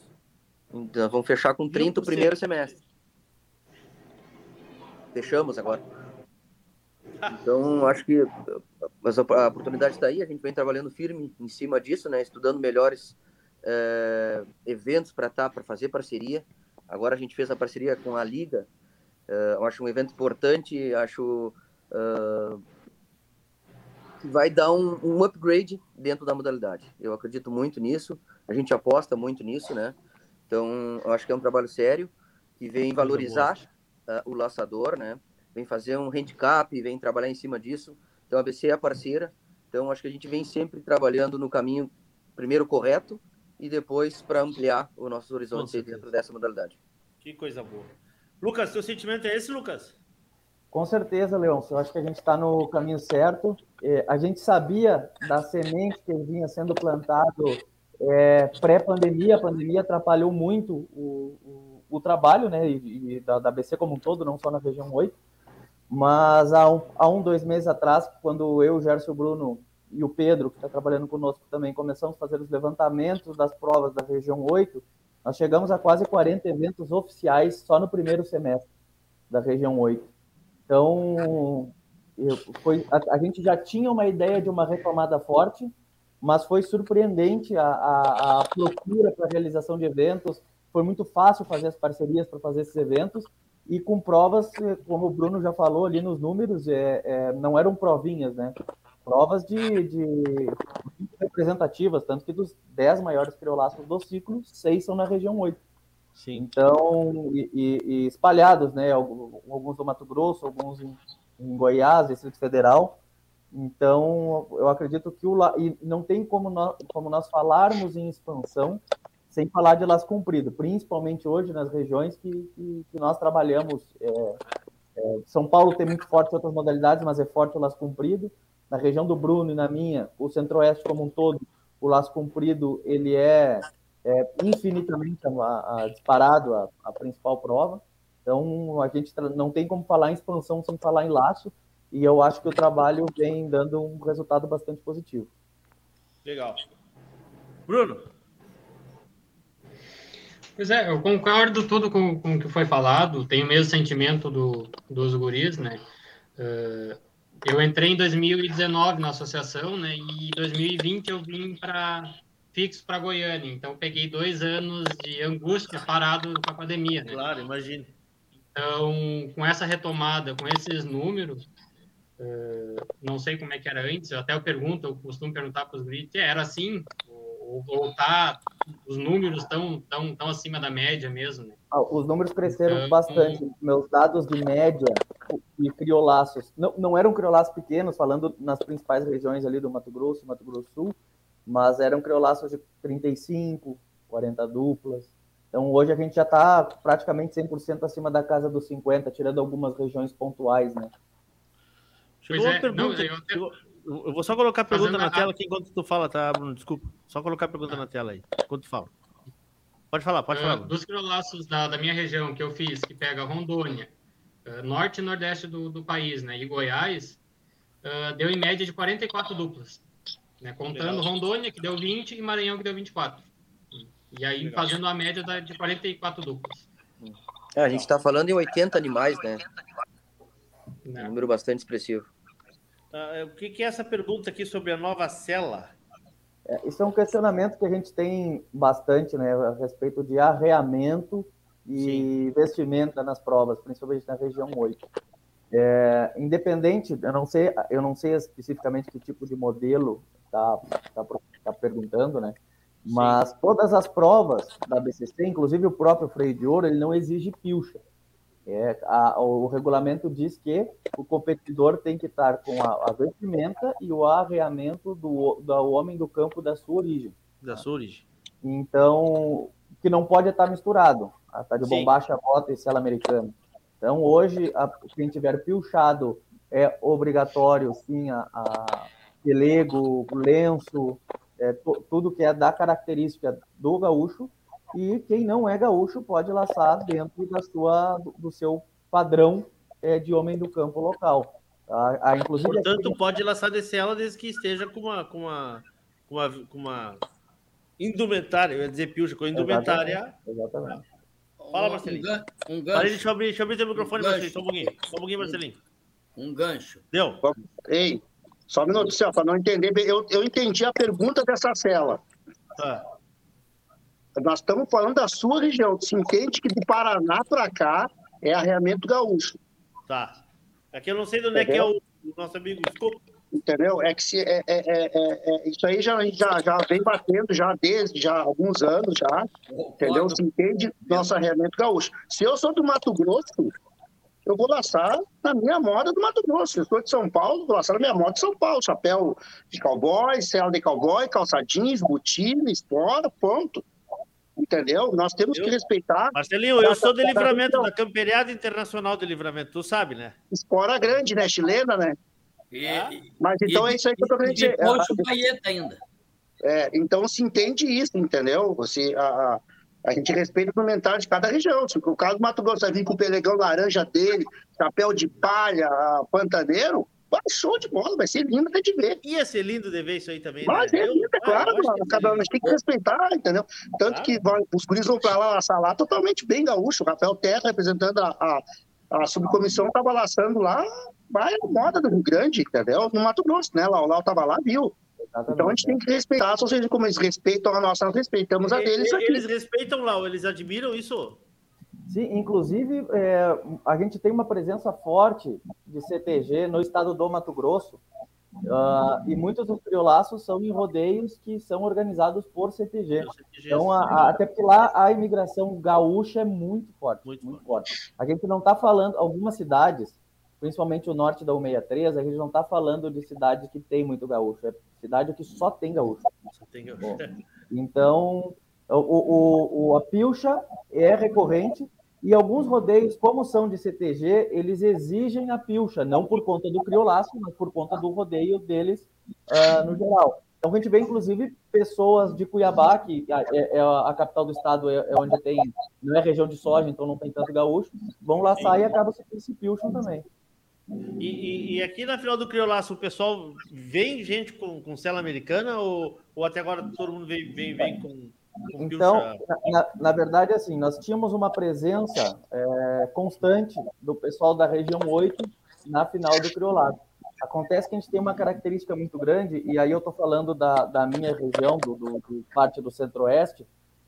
Então, vamos fechar com 30 o primeiro semestre. Fechamos agora. Então, acho que a oportunidade está aí, a gente vem trabalhando firme em cima disso, né? Estudando melhores é, eventos para tá, para fazer parceria. Agora a gente fez a parceria com a Liga. É, eu acho um evento importante, acho uh, vai dar um, um, upgrade dentro da modalidade. Eu acredito muito nisso, a gente aposta muito nisso, né? Então, eu acho que é um trabalho sério que vem valorizar uh, o laçador, né? Vem fazer um handicap, vem trabalhar em cima disso. Então, a BC é a parceira. Então, acho que a gente vem sempre trabalhando no caminho primeiro correto e depois para ampliar os nossos horizontes dentro dessa modalidade. Que coisa boa. Lucas, seu sentimento é esse, Lucas? Com certeza, Leão. Eu acho que a gente está no caminho certo. É, a gente sabia da semente que vinha sendo plantado é, pré-pandemia. A pandemia atrapalhou muito o, o, o trabalho, né? E, e da, da, BC como um todo, não só na região 8. Mas há um, há um dois meses atrás, quando eu, o Gerson, Bruno e o Pedro, que está trabalhando conosco também, começamos a fazer os levantamentos das provas da região 8, Nós chegamos a quase 40 eventos oficiais só no primeiro semestre da região 8. Então, foi, a, a, gente já tinha uma ideia de uma retomada forte, mas foi surpreendente a, a, a procura para a realização de eventos. Foi muito fácil fazer as parcerias para fazer esses eventos e com provas, como o Bruno já falou ali nos números, é, é não eram provinhas, né? Provas de, de, representativas, tanto que dos 10 maiores criolaços do ciclo, seis são na região 8. Sim. Então, e, e, e espalhados, né? Alguns do Mato Grosso, alguns em, em Goiás, Distrito Federal. Então, eu acredito que o e não tem como nós, como nós falarmos em expansão sem falar de las cumprido, principalmente hoje nas regiões que, que, que nós trabalhamos. É, é, São Paulo tem muito forte outras modalidades, mas é forte o las cumprido. Na região do Bruno e na minha, o Centro-Oeste como um todo, o las cumprido ele é, é infinitamente a, a, disparado a, a principal prova. Então a gente não tem como falar em expansão sem falar em laço. E eu acho que o trabalho vem dando um resultado bastante positivo. Legal. Bruno, Pois é, eu concordo tudo com, com o que foi falado, tenho o mesmo sentimento do, dos guris, né? Uh, eu entrei em 2019 na associação, né? E em 2020 eu vim para fixo para Goiânia, então peguei dois anos de angústia parado com a pandemia, né? Claro, imagine. Então, com essa retomada, com esses números, uh, não sei como é que era antes, até eu pergunto, eu costumo perguntar para os guris, era assim? ou, tá, os números estão tão, tão acima da média mesmo, né? Ah, os números cresceram então, bastante. Meus dados de média e criolaços, não, não eram criolaços pequenos, falando nas principais regiões ali do Mato Grosso, Mato Grosso Sul, mas eram criolaços de 35, 40 duplas. Então hoje a gente já está praticamente 100% acima da casa dos 50, tirando algumas regiões pontuais, né? Chegou pois uma é, pergunta. Não, eu, chegou... Eu vou só colocar a pergunta Fazendo na a... tela aqui enquanto tu fala, tá, Bruno? Desculpa. Só colocar a pergunta na tela aí, enquanto tu fala. Pode falar, pode uh, falar. Dos criolaços da, da minha região que eu fiz, que pega Rondônia, uh, norte e nordeste do, do país, né, e Goiás, uh, deu em média de 44 duplas. Né, contando Legal. Rondônia, que deu 20, e Maranhão, que deu 24. E aí Legal. fazendo a média da, de 44 duplas. É, a gente está falando em 80 animais, né? Um número bastante expressivo. Uh, o que, que, é essa pergunta aqui sobre a nova cela? É, isso é um questionamento que a gente tem bastante, né, a respeito de arreamento e Sim. vestimenta nas provas, principalmente na região 8. É, independente, eu não sei, eu não sei especificamente que tipo de modelo está tá, tá perguntando, né? Mas Sim. todas as provas da BCC, inclusive o próprio freio de ouro, ele não exige pilcha. É, a, o regulamento diz que o competidor tem que estar com a, a vestimenta e o arreamento do, do homem do campo da sua origem. Da sua origem. Então, que não pode estar misturado. Tá de bombacha, bota e cela americana. Então, hoje, a, quem tiver pilchado é obrigatório, sim, a, a pelego, lenço, é, tudo que é da característica do gaúcho, e quem não é gaúcho pode laçar dentro da sua, do seu padrão é, de homem do campo local. A, a, inclusive, Portanto, aqui... pode laçar desse ela desde que esteja com uma, com uma, com uma, com uma indumentária, eu ia dizer piucha, com indumentária. Exatamente. exatamente. Fala, Marcelinho. Um, gancho. deixa eu abrir, deixa eu abrir teu microfone, um Marcelinho, só um pouquinho. Só um pouquinho, Marcelinho. Um gancho. Deu. Ei, só um minuto, Céu, para não entender, eu, eu entendi a pergunta dessa cela. Tá. Nós estamos falando da sua região. Se entende que do Paraná para cá é arreamento gaúcho. Tá. Aqui eu não sei de onde é que é o, nosso amigo Desculpa. Entendeu? É que se, é, é, é, é, isso aí já, já, já vem batendo já desde já alguns anos já. Entendeu? Se entende nosso arreamento gaúcho. Se eu sou do Mato Grosso, eu vou laçar na minha moda do Mato Grosso. Se eu sou de São Paulo, vou laçar na minha moda de São Paulo. Chapéu de cowboy, cela de cowboy, calça jeans, botina, espora, ponto. Entendeu? Nós temos eu, que respeitar. Marcelinho, eu sou de livramento, da Camperiada Internacional de Livramento, tu sabe, né? Espora grande, né? Chilena, né? E, Mas então e, é isso aí que eu tô querendo dizer. Depois o Baeta ainda. É, então se entende isso, entendeu? Você, a, a, a gente respeita o mental de cada região. Se o caso do Mato Grosso vai vir com o pelegão laranja dele, chapéu de palha, pantaneiro, Vai, show de bola, vai ser lindo até de ver. Ia ser lindo de ver isso aí também. Mas né? é Eu- lindo, é ah, claro, eu acho mano. que Cada um, a gente tem que respeitar, entendeu? Tanto Claro. que vai- os guris vão pra lá assar lá totalmente bem gaúcho. O Rafael Terra, representando a, a, a subcomissão, tava laçando lá, vai na moda do Rio Grande, entendeu? No Mato Grosso, né? Lá, o Lau tava lá, viu? Então a gente tem que respeitar, ou seja, como eles respeitam a nossa, nós respeitamos a deles e- aqui. Eles respeitam lá, eles admiram isso. Sim, inclusive, é, a gente tem uma presença forte de CTG no estado do Mato Grosso, ah, e muitos dos criolaços são em rodeios que são organizados por CTG. Então, a- a- até porque lá a imigração gaúcha é muito forte, muito, forte. A gente não está falando, algumas cidades, principalmente o norte da 163, a gente não está falando de cidades que tem muito gaúcho, é cidade que só tem gaúcho. Só tem- Então, o, o, o- a pilcha é recorrente e alguns rodeios, como são de CTG, eles exigem a pilcha, não por conta do criolaço, mas por conta do rodeio deles ah, no geral. Então, a gente vê, inclusive, pessoas de Cuiabá, que é, é a, capital do estado, é, é onde tem, não é região de soja, então não tem tanto gaúcho, vão laçar e acabam se, se pilcham também. E, e- e aqui na final do Criolaço, o pessoal vem gente com, com cela americana ou, ou até agora todo mundo vem, vem, vem com Então, na, na- verdade, assim, nós tínhamos uma presença é, constante do pessoal da região 8 na final do Criolado. Acontece que a gente tem uma característica muito grande, e aí eu estou falando da, da minha região, do, do- do parte do centro-oeste,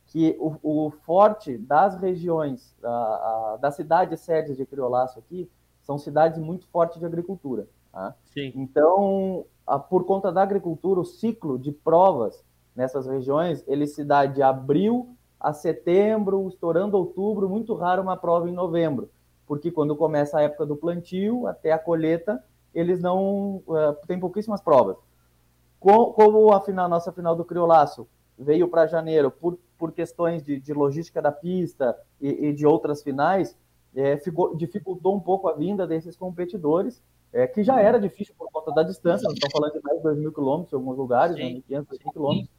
que o, o forte das regiões, da, a- das cidades sedes de Criolaço aqui, são cidades muito fortes de agricultura. tá? Então, a- por conta da agricultura, o ciclo de provas nessas regiões, ele se dá de abril a setembro, estourando outubro, muito raro uma prova em novembro, porque quando começa a época do plantio até a colheita, eles não eh, tem pouquíssimas provas. Co- Como a final, nossa final do Criolaço veio para janeiro por, por questões de, de logística da pista e, e de outras finais, eh, ficou, dificultou um pouco a vinda desses competidores, eh, que já era difícil por conta da distância, nós estamos falando de mais de 2 mil quilômetros em alguns lugares, né, 1.500, 2 mil quilômetros,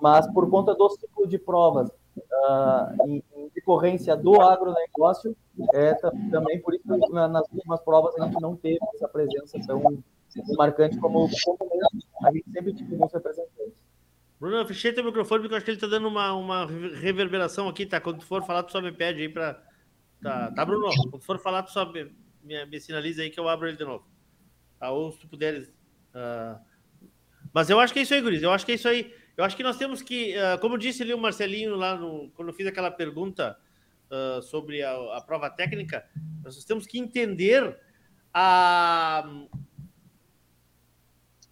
mas por conta do ciclo de provas ah, em, em decorrência do agronegócio, é, tam- também por isso que na- nas últimas provas a gente não teve essa presença tão marcante como, como mesmo a gente sempre tinha alguns representantes. Bruno, fechei teu microfone porque eu acho que ele tá dando uma, uma reverberação aqui, tá? Quando tu for falar, tu só me pede aí pra. Tá, tá Bruno? Quando tu for falar, tu só me, me, me sinaliza aí que eu abro ele de novo. Tá? Ou se tu puderes. ah, Mas eu acho que é isso aí, Guris. Eu acho que é isso aí. Eu acho que nós temos que, ah, como disse ali o Marcelinho lá no, quando eu fiz aquela pergunta ah, sobre a, a prova técnica, nós temos que entender a,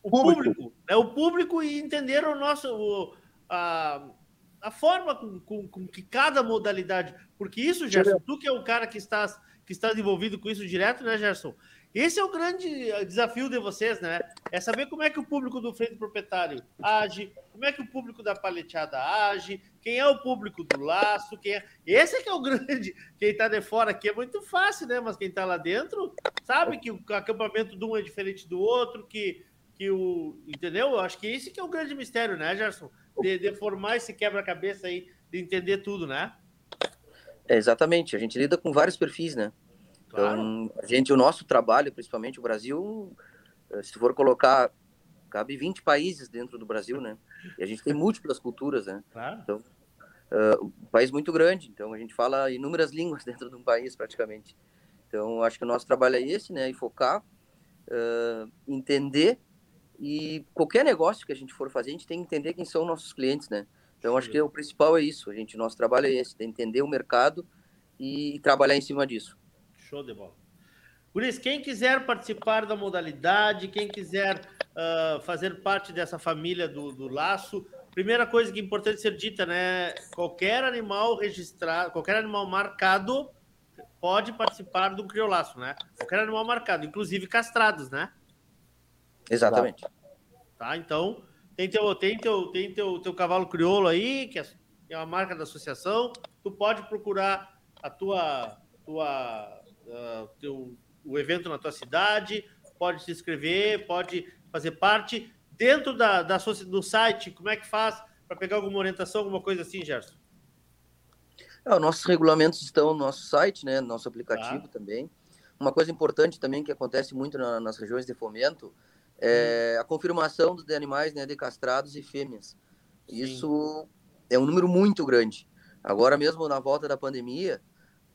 o público, né? o público e entender o nosso o- a, a forma com, com, com que cada modalidade, porque isso, Gerson, tu que é o cara que estás que estás envolvido com isso direto, né, Gerson? Esse é o grande eh, desafio de vocês, né? É saber como é que o público do frente proprietário age, como é que o público da paleteada age, quem é o público do laço, quem é. Esse é que é o grande. Quem tá de fora aqui é muito fácil, né? Mas quem tá lá dentro sabe que o acampamento de um é diferente do outro, que, que o. Entendeu? Eu acho que esse que é o grande mistério, né, Gerson? De, de formar esse quebra-cabeça aí, de entender tudo, né? É, exatamente, a gente lida com vários perfis, né? Então, a gente, o nosso trabalho, principalmente o Brasil, eh, se for colocar, cabe 20 países dentro do Brasil, né? E a gente tem múltiplas culturas, né? Claro. Então, eh, um país muito grande, então a gente fala inúmeras línguas dentro de um país, praticamente. Então, acho que o nosso trabalho é esse, né? E focar, eh, entender e qualquer negócio que a gente for fazer, a gente tem que entender quem são nossos clientes, né? Então, acho que o principal é isso. A gente, nosso trabalho é esse, de entender o mercado e trabalhar em cima disso. Show de bola. Isso, quem quiser participar da modalidade, quem quiser ah, fazer parte dessa família do, do laço, primeira coisa que é importante ser dita, né? Qualquer animal registrado, qualquer animal marcado pode participar do criolaço, né? Qualquer animal marcado, inclusive castrados, né? Exatamente. Tá? Então, tem teu, tem teu, tem teu, teu cavalo crioulo aí, que é é uma marca da associação. Tu pode procurar a tua, tua, ah, teu, o evento na tua cidade, pode se inscrever, pode fazer parte. Dentro da, da, do site, como é que faz para pegar alguma orientação, alguma coisa assim, Gerson? É, os nossos regulamentos estão no nosso site, né? No nosso aplicativo também. uma coisa importante também que acontece muito na, nas regiões de fomento é a confirmação de animais né, de castrados e fêmeas. Isso é um número muito grande. Agora mesmo na volta da pandemia,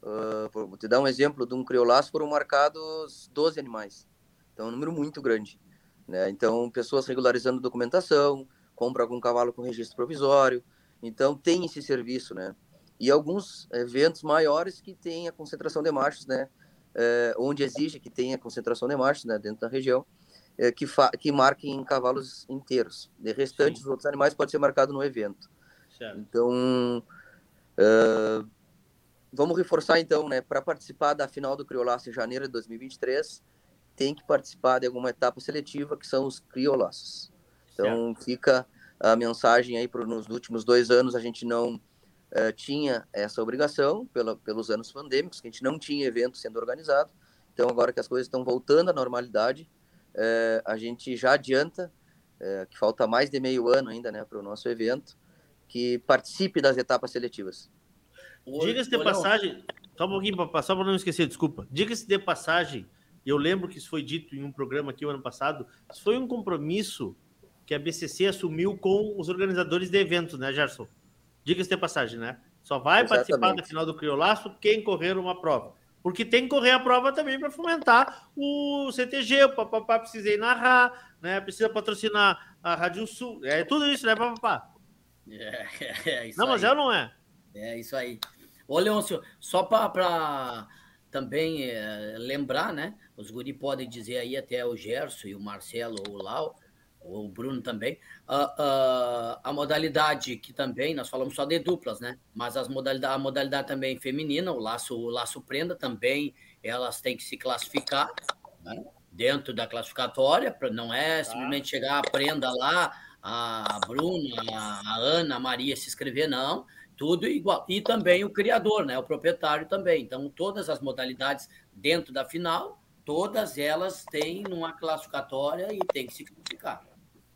uh, vou te dar um exemplo de um criolaço, foram marcados 12 animais. Então é um número muito grande. Né? Então, pessoas regularizando documentação, compra algum cavalo com registro provisório. Então, tem esse serviço, né? E alguns eventos maiores que têm a concentração de machos, né? É, onde exige que tenha concentração de machos, né? Dentro da região, é, que, que marquem cavalos inteiros. De restantes, os outros animais pode ser marcado no evento. Certo. Então, uh, vamos reforçar então, né? Para participar da final do Criolaço em janeiro de 2023, tem que participar de alguma etapa seletiva, que são os criolaços. Então, certo. fica a mensagem aí para nos últimos dois anos a gente não uh, tinha essa obrigação pela, pelos anos pandêmicos, que a gente não tinha evento sendo organizado. Então, agora que as coisas estão voltando à normalidade, uh, a gente já adianta, uh, que falta mais de meio ano ainda né, para o nosso evento, que participe das etapas seletivas. Diga-se de passagem, só um pouquinho, só para não esquecer, desculpa. Diga-se de passagem, eu lembro que isso foi dito em um programa aqui o ano passado, isso foi um compromisso que a BCC assumiu com os organizadores de eventos, né, Gerson? Diga-se de passagem, né? Só vai Exatamente. participar da final do Criolaço quem correr uma prova. Porque tem que correr a prova também para fomentar o CTG, o papapá precisa narrar, né? Precisa patrocinar a Rádio Sul. É tudo isso, né, papapá? É, é isso Não, aí. mas é ou não é? É isso aí. Ô, Leôncio, só para também é, lembrar, né? Os guri podem dizer aí até o Gerson e o Marcelo ou o Lau, o Bruno também, a, a, a, modalidade que também, nós falamos só de duplas, né? Mas as modalidade, a modalidade também feminina, o laço, o laço prenda também, elas têm que se classificar né? dentro da classificatória, não é tá. simplesmente chegar a prenda lá, a Bruna, a Ana, a Maria se inscrever, não, tudo igual. E também o criador, né? O proprietário também. Então, todas as modalidades dentro da final, todas elas têm uma classificatória e tem que se classificar.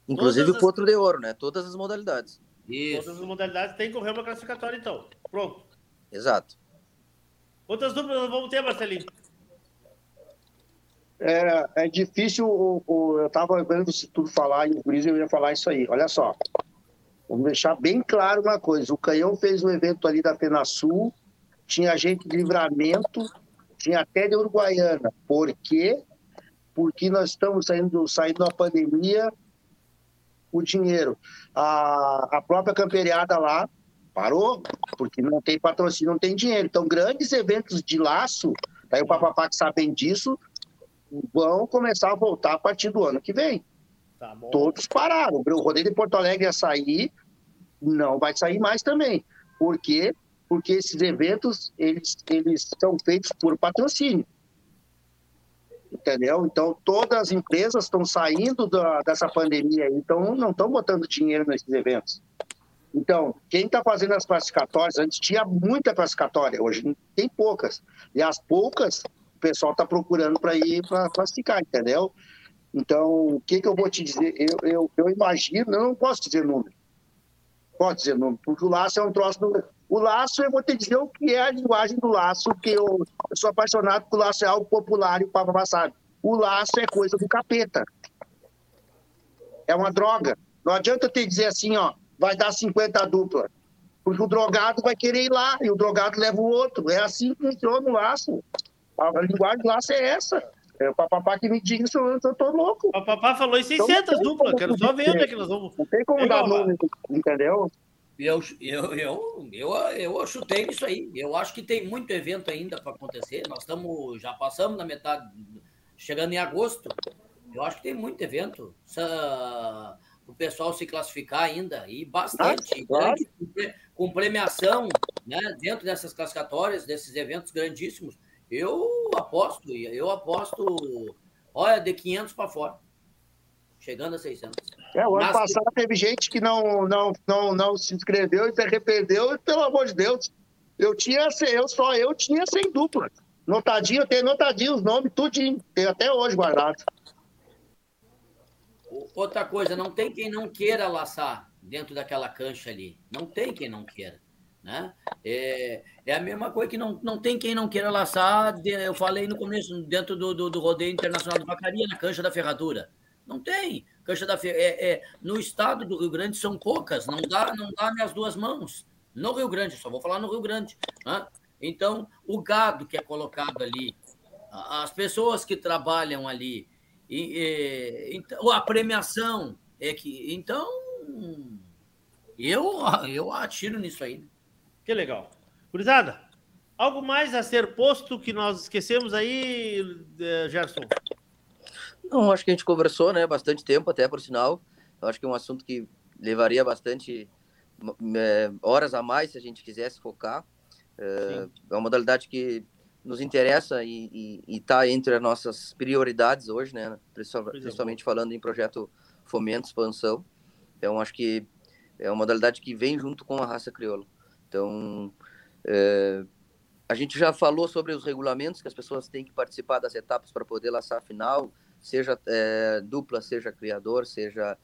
Inclusive o potro de ouro, né? Todas as modalidades. Isso. Todas as modalidades tem que correr uma classificatória, então. Pronto. Exato. Quantas duplas nós vamos ter, Marcelinho? É, é difícil, o, o, eu estava vendo se tudo falar e o Gris eu ia falar isso aí. Olha só, vamos deixar bem claro uma coisa: o Canhão fez um evento ali da Pena Sul, tinha gente de livramento, tinha até de Uruguaiana. Por quê? Porque nós estamos saindo, saindo da pandemia, o dinheiro. A, a própria camperiada lá parou, porque não tem patrocínio, não tem dinheiro. Então, grandes eventos de laço, aí o Papapá que sabem disso, vão começar a voltar a partir do ano que vem. Tá Todos pararam. O rodeio de Porto Alegre ia sair, não vai sair mais também. Por quê? Porque esses eventos, eles, eles são feitos por patrocínio entendeu? Então, todas as empresas estão saindo da, dessa pandemia, então não estão botando dinheiro nesses eventos. Então, quem está fazendo as classificatórias, antes tinha muita classificatória, hoje tem poucas. E as poucas, o pessoal está procurando para ir para classificar, entendeu? Então, o que, que eu vou te dizer? Eu, eu, eu imagino, eu não posso dizer número. Pode dizer número, porque o laço é um troço. Do... O laço, eu vou te dizer o que é a linguagem do laço, que eu, eu sou apaixonado o laço é algo popular e o Papa sabe. O laço é coisa do capeta. É uma droga. Não adianta eu te dizer assim, ó, vai dar 50 dupla. Porque o drogado vai querer ir lá e o drogado leva o outro. É assim que funciona o laço. A linguagem do laço é essa. É o papapá que me diz isso, eu tô louco. O papapá falou em 600 então, duplas, quero só ver onde é que nós vamos. Não tem como dar nome, entendeu? Eu, eu, eu, eu, eu chutei nisso aí. Eu acho que tem muito evento ainda para acontecer. Nós estamos, já passamos na metade, chegando em agosto. Eu acho que tem muito evento. o pessoal se classificar ainda, e bastante, ah, claro. com premiação né, dentro dessas classificatórias, desses eventos grandíssimos. Eu aposto, eu aposto, olha, de 500 para fora, chegando a 600. É, o ano Mas, passado teve gente que não, não, não, não se inscreveu e se arrependeu, e, pelo amor de Deus, eu tinha, eu só eu tinha sem dupla. Notadinho, eu tenho notadinho os nomes, tudinho, tenho até hoje guardado. Outra coisa, não tem quem não queira laçar dentro daquela cancha ali. Não tem quem não queira. Né? É, é a mesma coisa que não, não tem quem não queira laçar. Eu falei no começo, dentro do, do, do rodeio internacional de vacaria, na cancha da ferradura. Não tem. Cancha da é, é, no estado do Rio Grande são poucas, não dá, não dá minhas duas mãos. No Rio Grande, só vou falar no Rio Grande. Né? Então, o gado que é colocado ali, as pessoas que trabalham ali, e, e, então, a premiação é que. Então, eu, eu atiro nisso aí. Né? Que legal. Gurizada, algo mais a ser posto que nós esquecemos aí, eh, Gerson? Não, acho que a gente conversou, né, bastante tempo até, por sinal. Eu acho que é um assunto que levaria bastante é, horas a mais se a gente quisesse focar. É, é uma modalidade que nos interessa e está entre as nossas prioridades hoje, né, principalmente falando em projeto fomento, expansão. Então, acho que é uma modalidade que vem junto com a raça crioula. Então, é, a gente já falou sobre os regulamentos que as pessoas têm que participar das etapas para poder laçar a final, seja é, dupla, seja criador, seja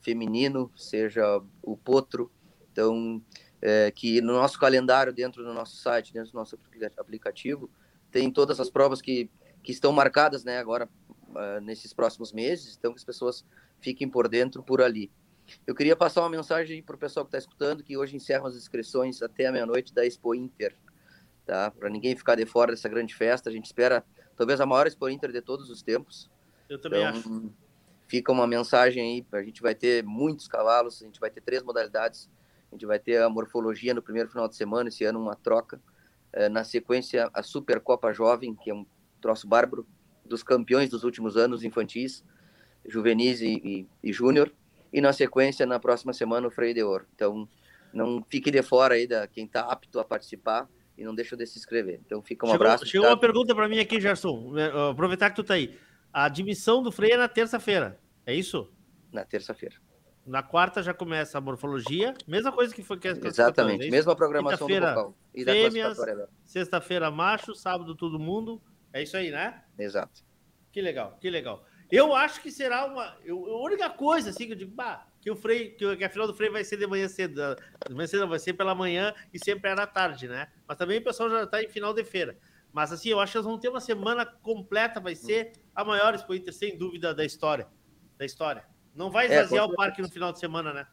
feminino, seja o potro. Então, é, que no nosso calendário, dentro do nosso site, dentro do nosso aplicativo, tem todas as provas que, que estão marcadas né, agora, uh, nesses próximos meses, então que as pessoas fiquem por dentro por ali. Eu queria passar uma mensagem para o pessoal que está escutando, que hoje encerram as inscrições até a meia-noite da Expo Inter, tá? Para ninguém ficar de fora dessa grande festa. A gente espera, talvez, a maior Expo Inter de todos os tempos. Eu também então, acho. Fica uma mensagem aí, a gente vai ter muitos cavalos, a gente vai ter três modalidades. A gente vai ter a morfologia no primeiro final de semana, esse ano uma troca. É, na sequência, a Supercopa Jovem, que é um troço bárbaro, dos campeões dos últimos anos infantis, juvenis e, e, e júnior e na sequência, na próxima semana, o Freio de Ouro. Então, não fique de fora aí da quem está apto a participar e não deixa de se inscrever. Então, fica um chegou, abraço. Chegou tá? uma pergunta para mim aqui, Gerson. Né, aproveitar que tu está aí. A admissão do Freio é na terça-feira, é isso? Na terça-feira. Na quarta já começa a morfologia, mesma coisa que foi que Exatamente, é mesma programação do vocal. E fêmeas, sexta-feira macho, sábado todo mundo. É isso aí, né? Exato. Que legal, que legal. Eu acho que será uma. Eu, a única coisa, assim, que eu digo, bah, que o Frei, que, a final do Frei vai ser de manhã cedo. De manhã cedo vai ser pela manhã e sempre era à tarde, né? Mas também o pessoal já está em final de feira. Mas assim, eu acho que nós vamos ter uma semana completa, vai ser a maior Expo Inter, sem dúvida, da história. Da história. Não vai é, esvaziar é, o parque no final de semana, né?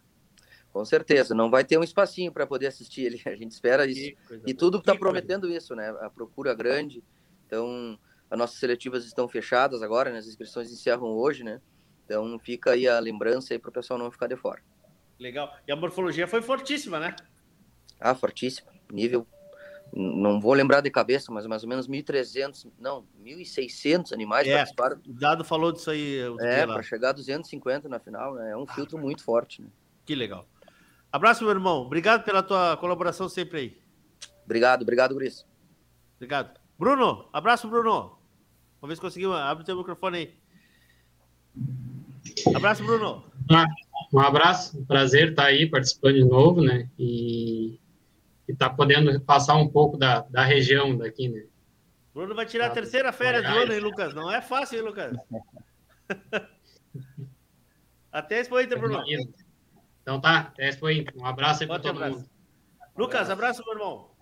Com certeza, não vai ter um espacinho para poder assistir ele. A gente espera isso. E tudo está prometendo isso, né? A procura grande. Então, as nossas seletivas estão fechadas agora, né? as inscrições encerram hoje, né? Então fica aí a lembrança aí para o pessoal não ficar de fora. Legal. E a morfologia foi fortíssima, né? Ah, fortíssima. Nível, não vou lembrar de cabeça, mas mais ou menos 1.300, não, 1.600 animais é, participaram. O Dado falou disso aí. É, para chegar a 250 na final, né? É um filtro muito forte, né? Que legal. Abraço, meu irmão. Obrigado pela tua colaboração sempre aí. Obrigado, obrigado, Gris. Obrigado. Bruno, abraço, Bruno. Vamos ver se conseguiu. Abre o teu microfone aí. Abraço, Bruno. Ah, um abraço, um prazer estar aí participando de novo, né? E estar tá podendo passar um pouco da, da região daqui, né? Bruno vai tirar a terceira férias do ano, hein, Lucas? Não é fácil, hein, Lucas? até esse Inter, Bruno. Então tá, até esse Inter. Um abraço aí para todo abraço. mundo. Lucas, abraço, meu irmão.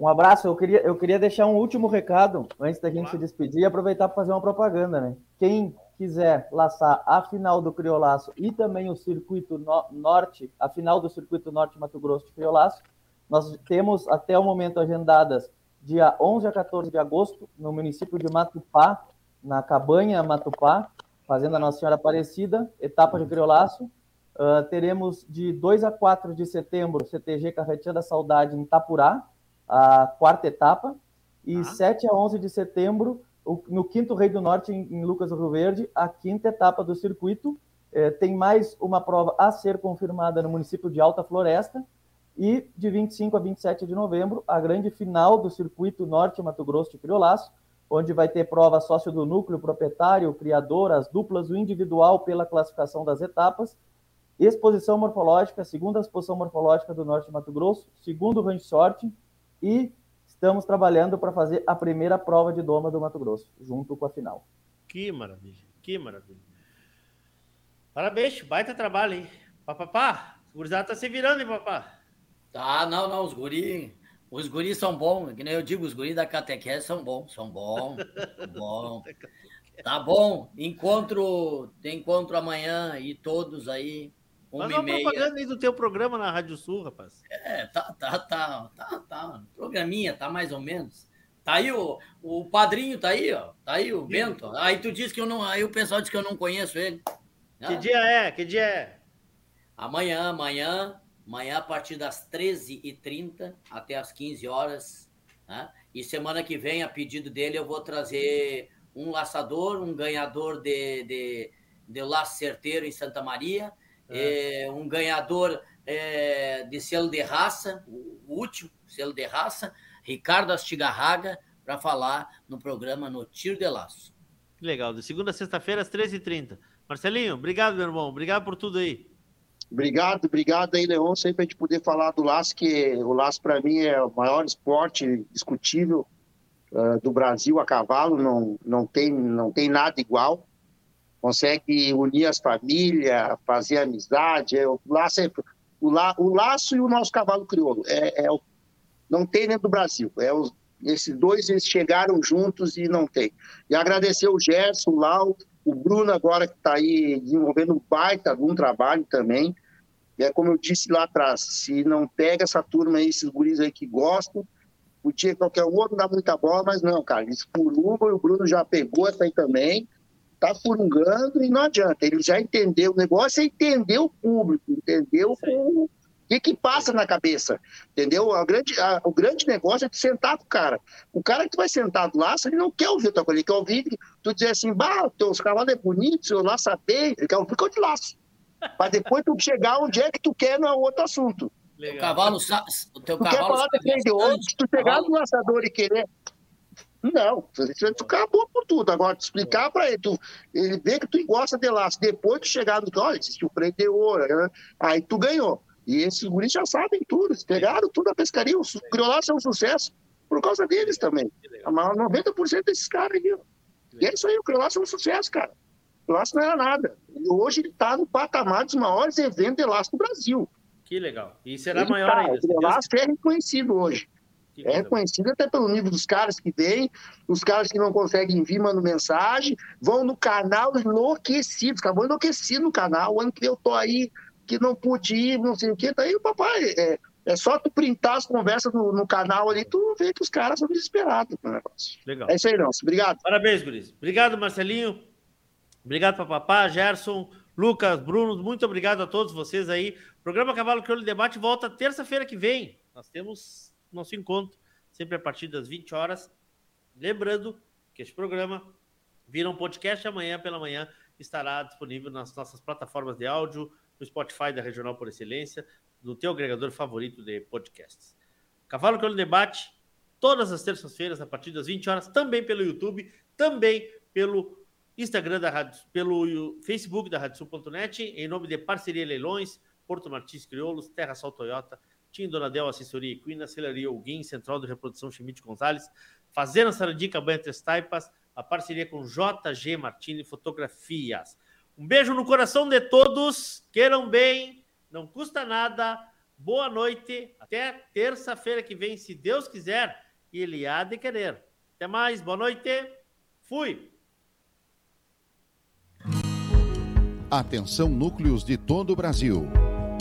Um abraço. Eu queria, eu queria deixar um último recado antes da gente se despedir e aproveitar para fazer uma propaganda, né? Quem quiser laçar a final do Criolaço e também o circuito no norte, a final do circuito norte Mato Grosso de Criolaço, nós temos até o momento agendadas dia 11 a 14 de agosto no município de Matupá, na Cabanha Matupá, fazendo a Nossa Senhora Aparecida, etapa de Criolaço. Uh, teremos de 2 a 4 de setembro CTG Carretinha da Saudade em Itapurá, a quarta etapa, e ah. 7 a 11 de setembro, no quinto Rei do Norte, em, Lucas do Rio Verde, a quinta etapa do circuito. É, tem mais uma prova a ser confirmada no município de Alta Floresta, e de 25 a 27 de novembro, a grande final do circuito Norte Mato Grosso de Criolaço, onde vai ter prova sócio do núcleo, proprietário, criador, as duplas, o individual pela classificação das etapas, exposição morfológica, segunda exposição morfológica do Norte Mato Grosso, segundo range sorte, e estamos trabalhando para fazer a primeira prova de doma do Mato Grosso, junto com a final. Que maravilha, que maravilha. Parabéns, baita trabalho, hein? Papapá, o gurizada tá se virando, hein, papá? Tá, não, não, os guri, os guris são bons, que nem eu digo, os guris da catequese são bons, são bons, são bons. Tá bom, encontro, encontro amanhã e todos aí, uma Faz e uma meia. propaganda aí do teu programa na Rádio Sul, rapaz. É, tá, tá, tá, tá, tá, programinha, tá mais ou menos. Tá aí o, o padrinho, tá aí, ó, tá aí o Bento. Aí tu disse que eu não, aí o pessoal disse que eu não conheço ele. Que dia é? Que dia é? Amanhã, amanhã, amanhã a partir das 13h30 até as 15 horas. Né? E semana que vem, a pedido dele, eu vou trazer um laçador, um ganhador de, de, de laço certeiro em Santa Maria, É. eh, um ganhador eh, de selo de raça, o último selo de raça, Ricardo Astigarraga, para falar no programa No Tiro de Laço. Que legal. De segunda a sexta-feira, às 13h30. Marcelinho, obrigado, meu irmão. Obrigado por tudo aí. Obrigado, obrigado aí, Leon, sempre a gente poder falar do laço, que o laço para mim é o maior esporte discutível ah, do Brasil a cavalo, não, não, tem, não tem nada igual. Consegue unir as famílias, fazer amizade. É, o, laço é, o, la, o laço e o nosso cavalo crioulo. É, é o, não tem dentro do Brasil. É os, esses dois eles chegaram juntos e não tem. E agradecer o Gerson, o Lau, o Bruno agora que está aí desenvolvendo um baita de um trabalho também. E é como eu disse lá atrás, se não pega essa turma aí, esses guris aí que gostam, podia qualquer um outro dar muita bola, mas não, cara, eles furungam e o Bruno já pegou essa aí também, tá furungando e não adianta, ele já entendeu, o negócio é entender o público, entendeu o que que passa na cabeça, entendeu? A grande, a- o grande negócio é tu sentar com o cara. O cara que tu vai sentado lá, ele não quer ouvir outra coisa, ele quer ouvir tu dizer assim, bah, teu cavalo é bonito, seu laço é bem, ele quer ouvir que eu te laço. Para depois tu chegar onde é que tu quer no outro assunto. O cavalo, o teu Tu quer cavalo falar sabe defender se tu chegar no laçador e querer. Não, tu acabou por tudo. Agora, tu explicar para ele, tu, ele vê que tu gosta de laço. Depois tu chegar no. Olha, existe o ouro. né? Aí tu ganhou. E esses guris já sabem tudo. Eles pegaram tudo na pescaria. O criolaço é um sucesso por causa deles também. Maior 90% desses caras aí. ó. E é isso aí, o criolaço é um sucesso, cara. O laço não era nada. E hoje ele está no patamar dos maiores eventos de laço do Brasil. Que legal. E será Ele maior tá, ainda. se O Laço é reconhecido hoje. É reconhecido até pelo nível dos caras que vêm, os caras que não conseguem vir, mandam mensagem, vão no canal enlouquecidos, acabou enlouquecido no canal, o ano que eu tô aí, que não pude ir, não sei o que, daí o papai, é, é só tu printar as conversas no, no canal ali, tu vê que os caras são desesperados no negócio. Legal. É isso aí, Nelson. Obrigado. Parabéns, Guris. Obrigado, Marcelinho. Obrigado, papapá, Gerson, Lucas, Bruno. Muito obrigado a todos vocês aí. O programa Cavalo Crioulo Debate volta terça-feira que vem. Nós temos nosso encontro, sempre a partir das 20 horas. Lembrando que este programa vira um podcast amanhã pela manhã estará disponível nas nossas plataformas de áudio, no Spotify da Regional por Excelência, no teu agregador favorito de podcasts. Cavalo Crioulo Debate, todas as terças-feiras, a partir das 20 horas, também pelo YouTube, também pelo Instagram da Rádio, pelo Facebook da RádioSul.net, em nome de Parceria Leilões, Porto Martins Crioulos, Terra Sol Toyota, Tim Donadel Assessoria Equina, Celaria Alguim, Central de Reprodução Chimite Gonzalez, Fazenda Sarandica Banha Três Taipas, a parceria com JG Martini Fotografias. Um beijo no coração de todos, queiram bem, não custa nada, boa noite, até terça-feira que vem, se Deus quiser, e Ele há de querer. Até mais, boa noite, fui! Atenção núcleos de todo o Brasil.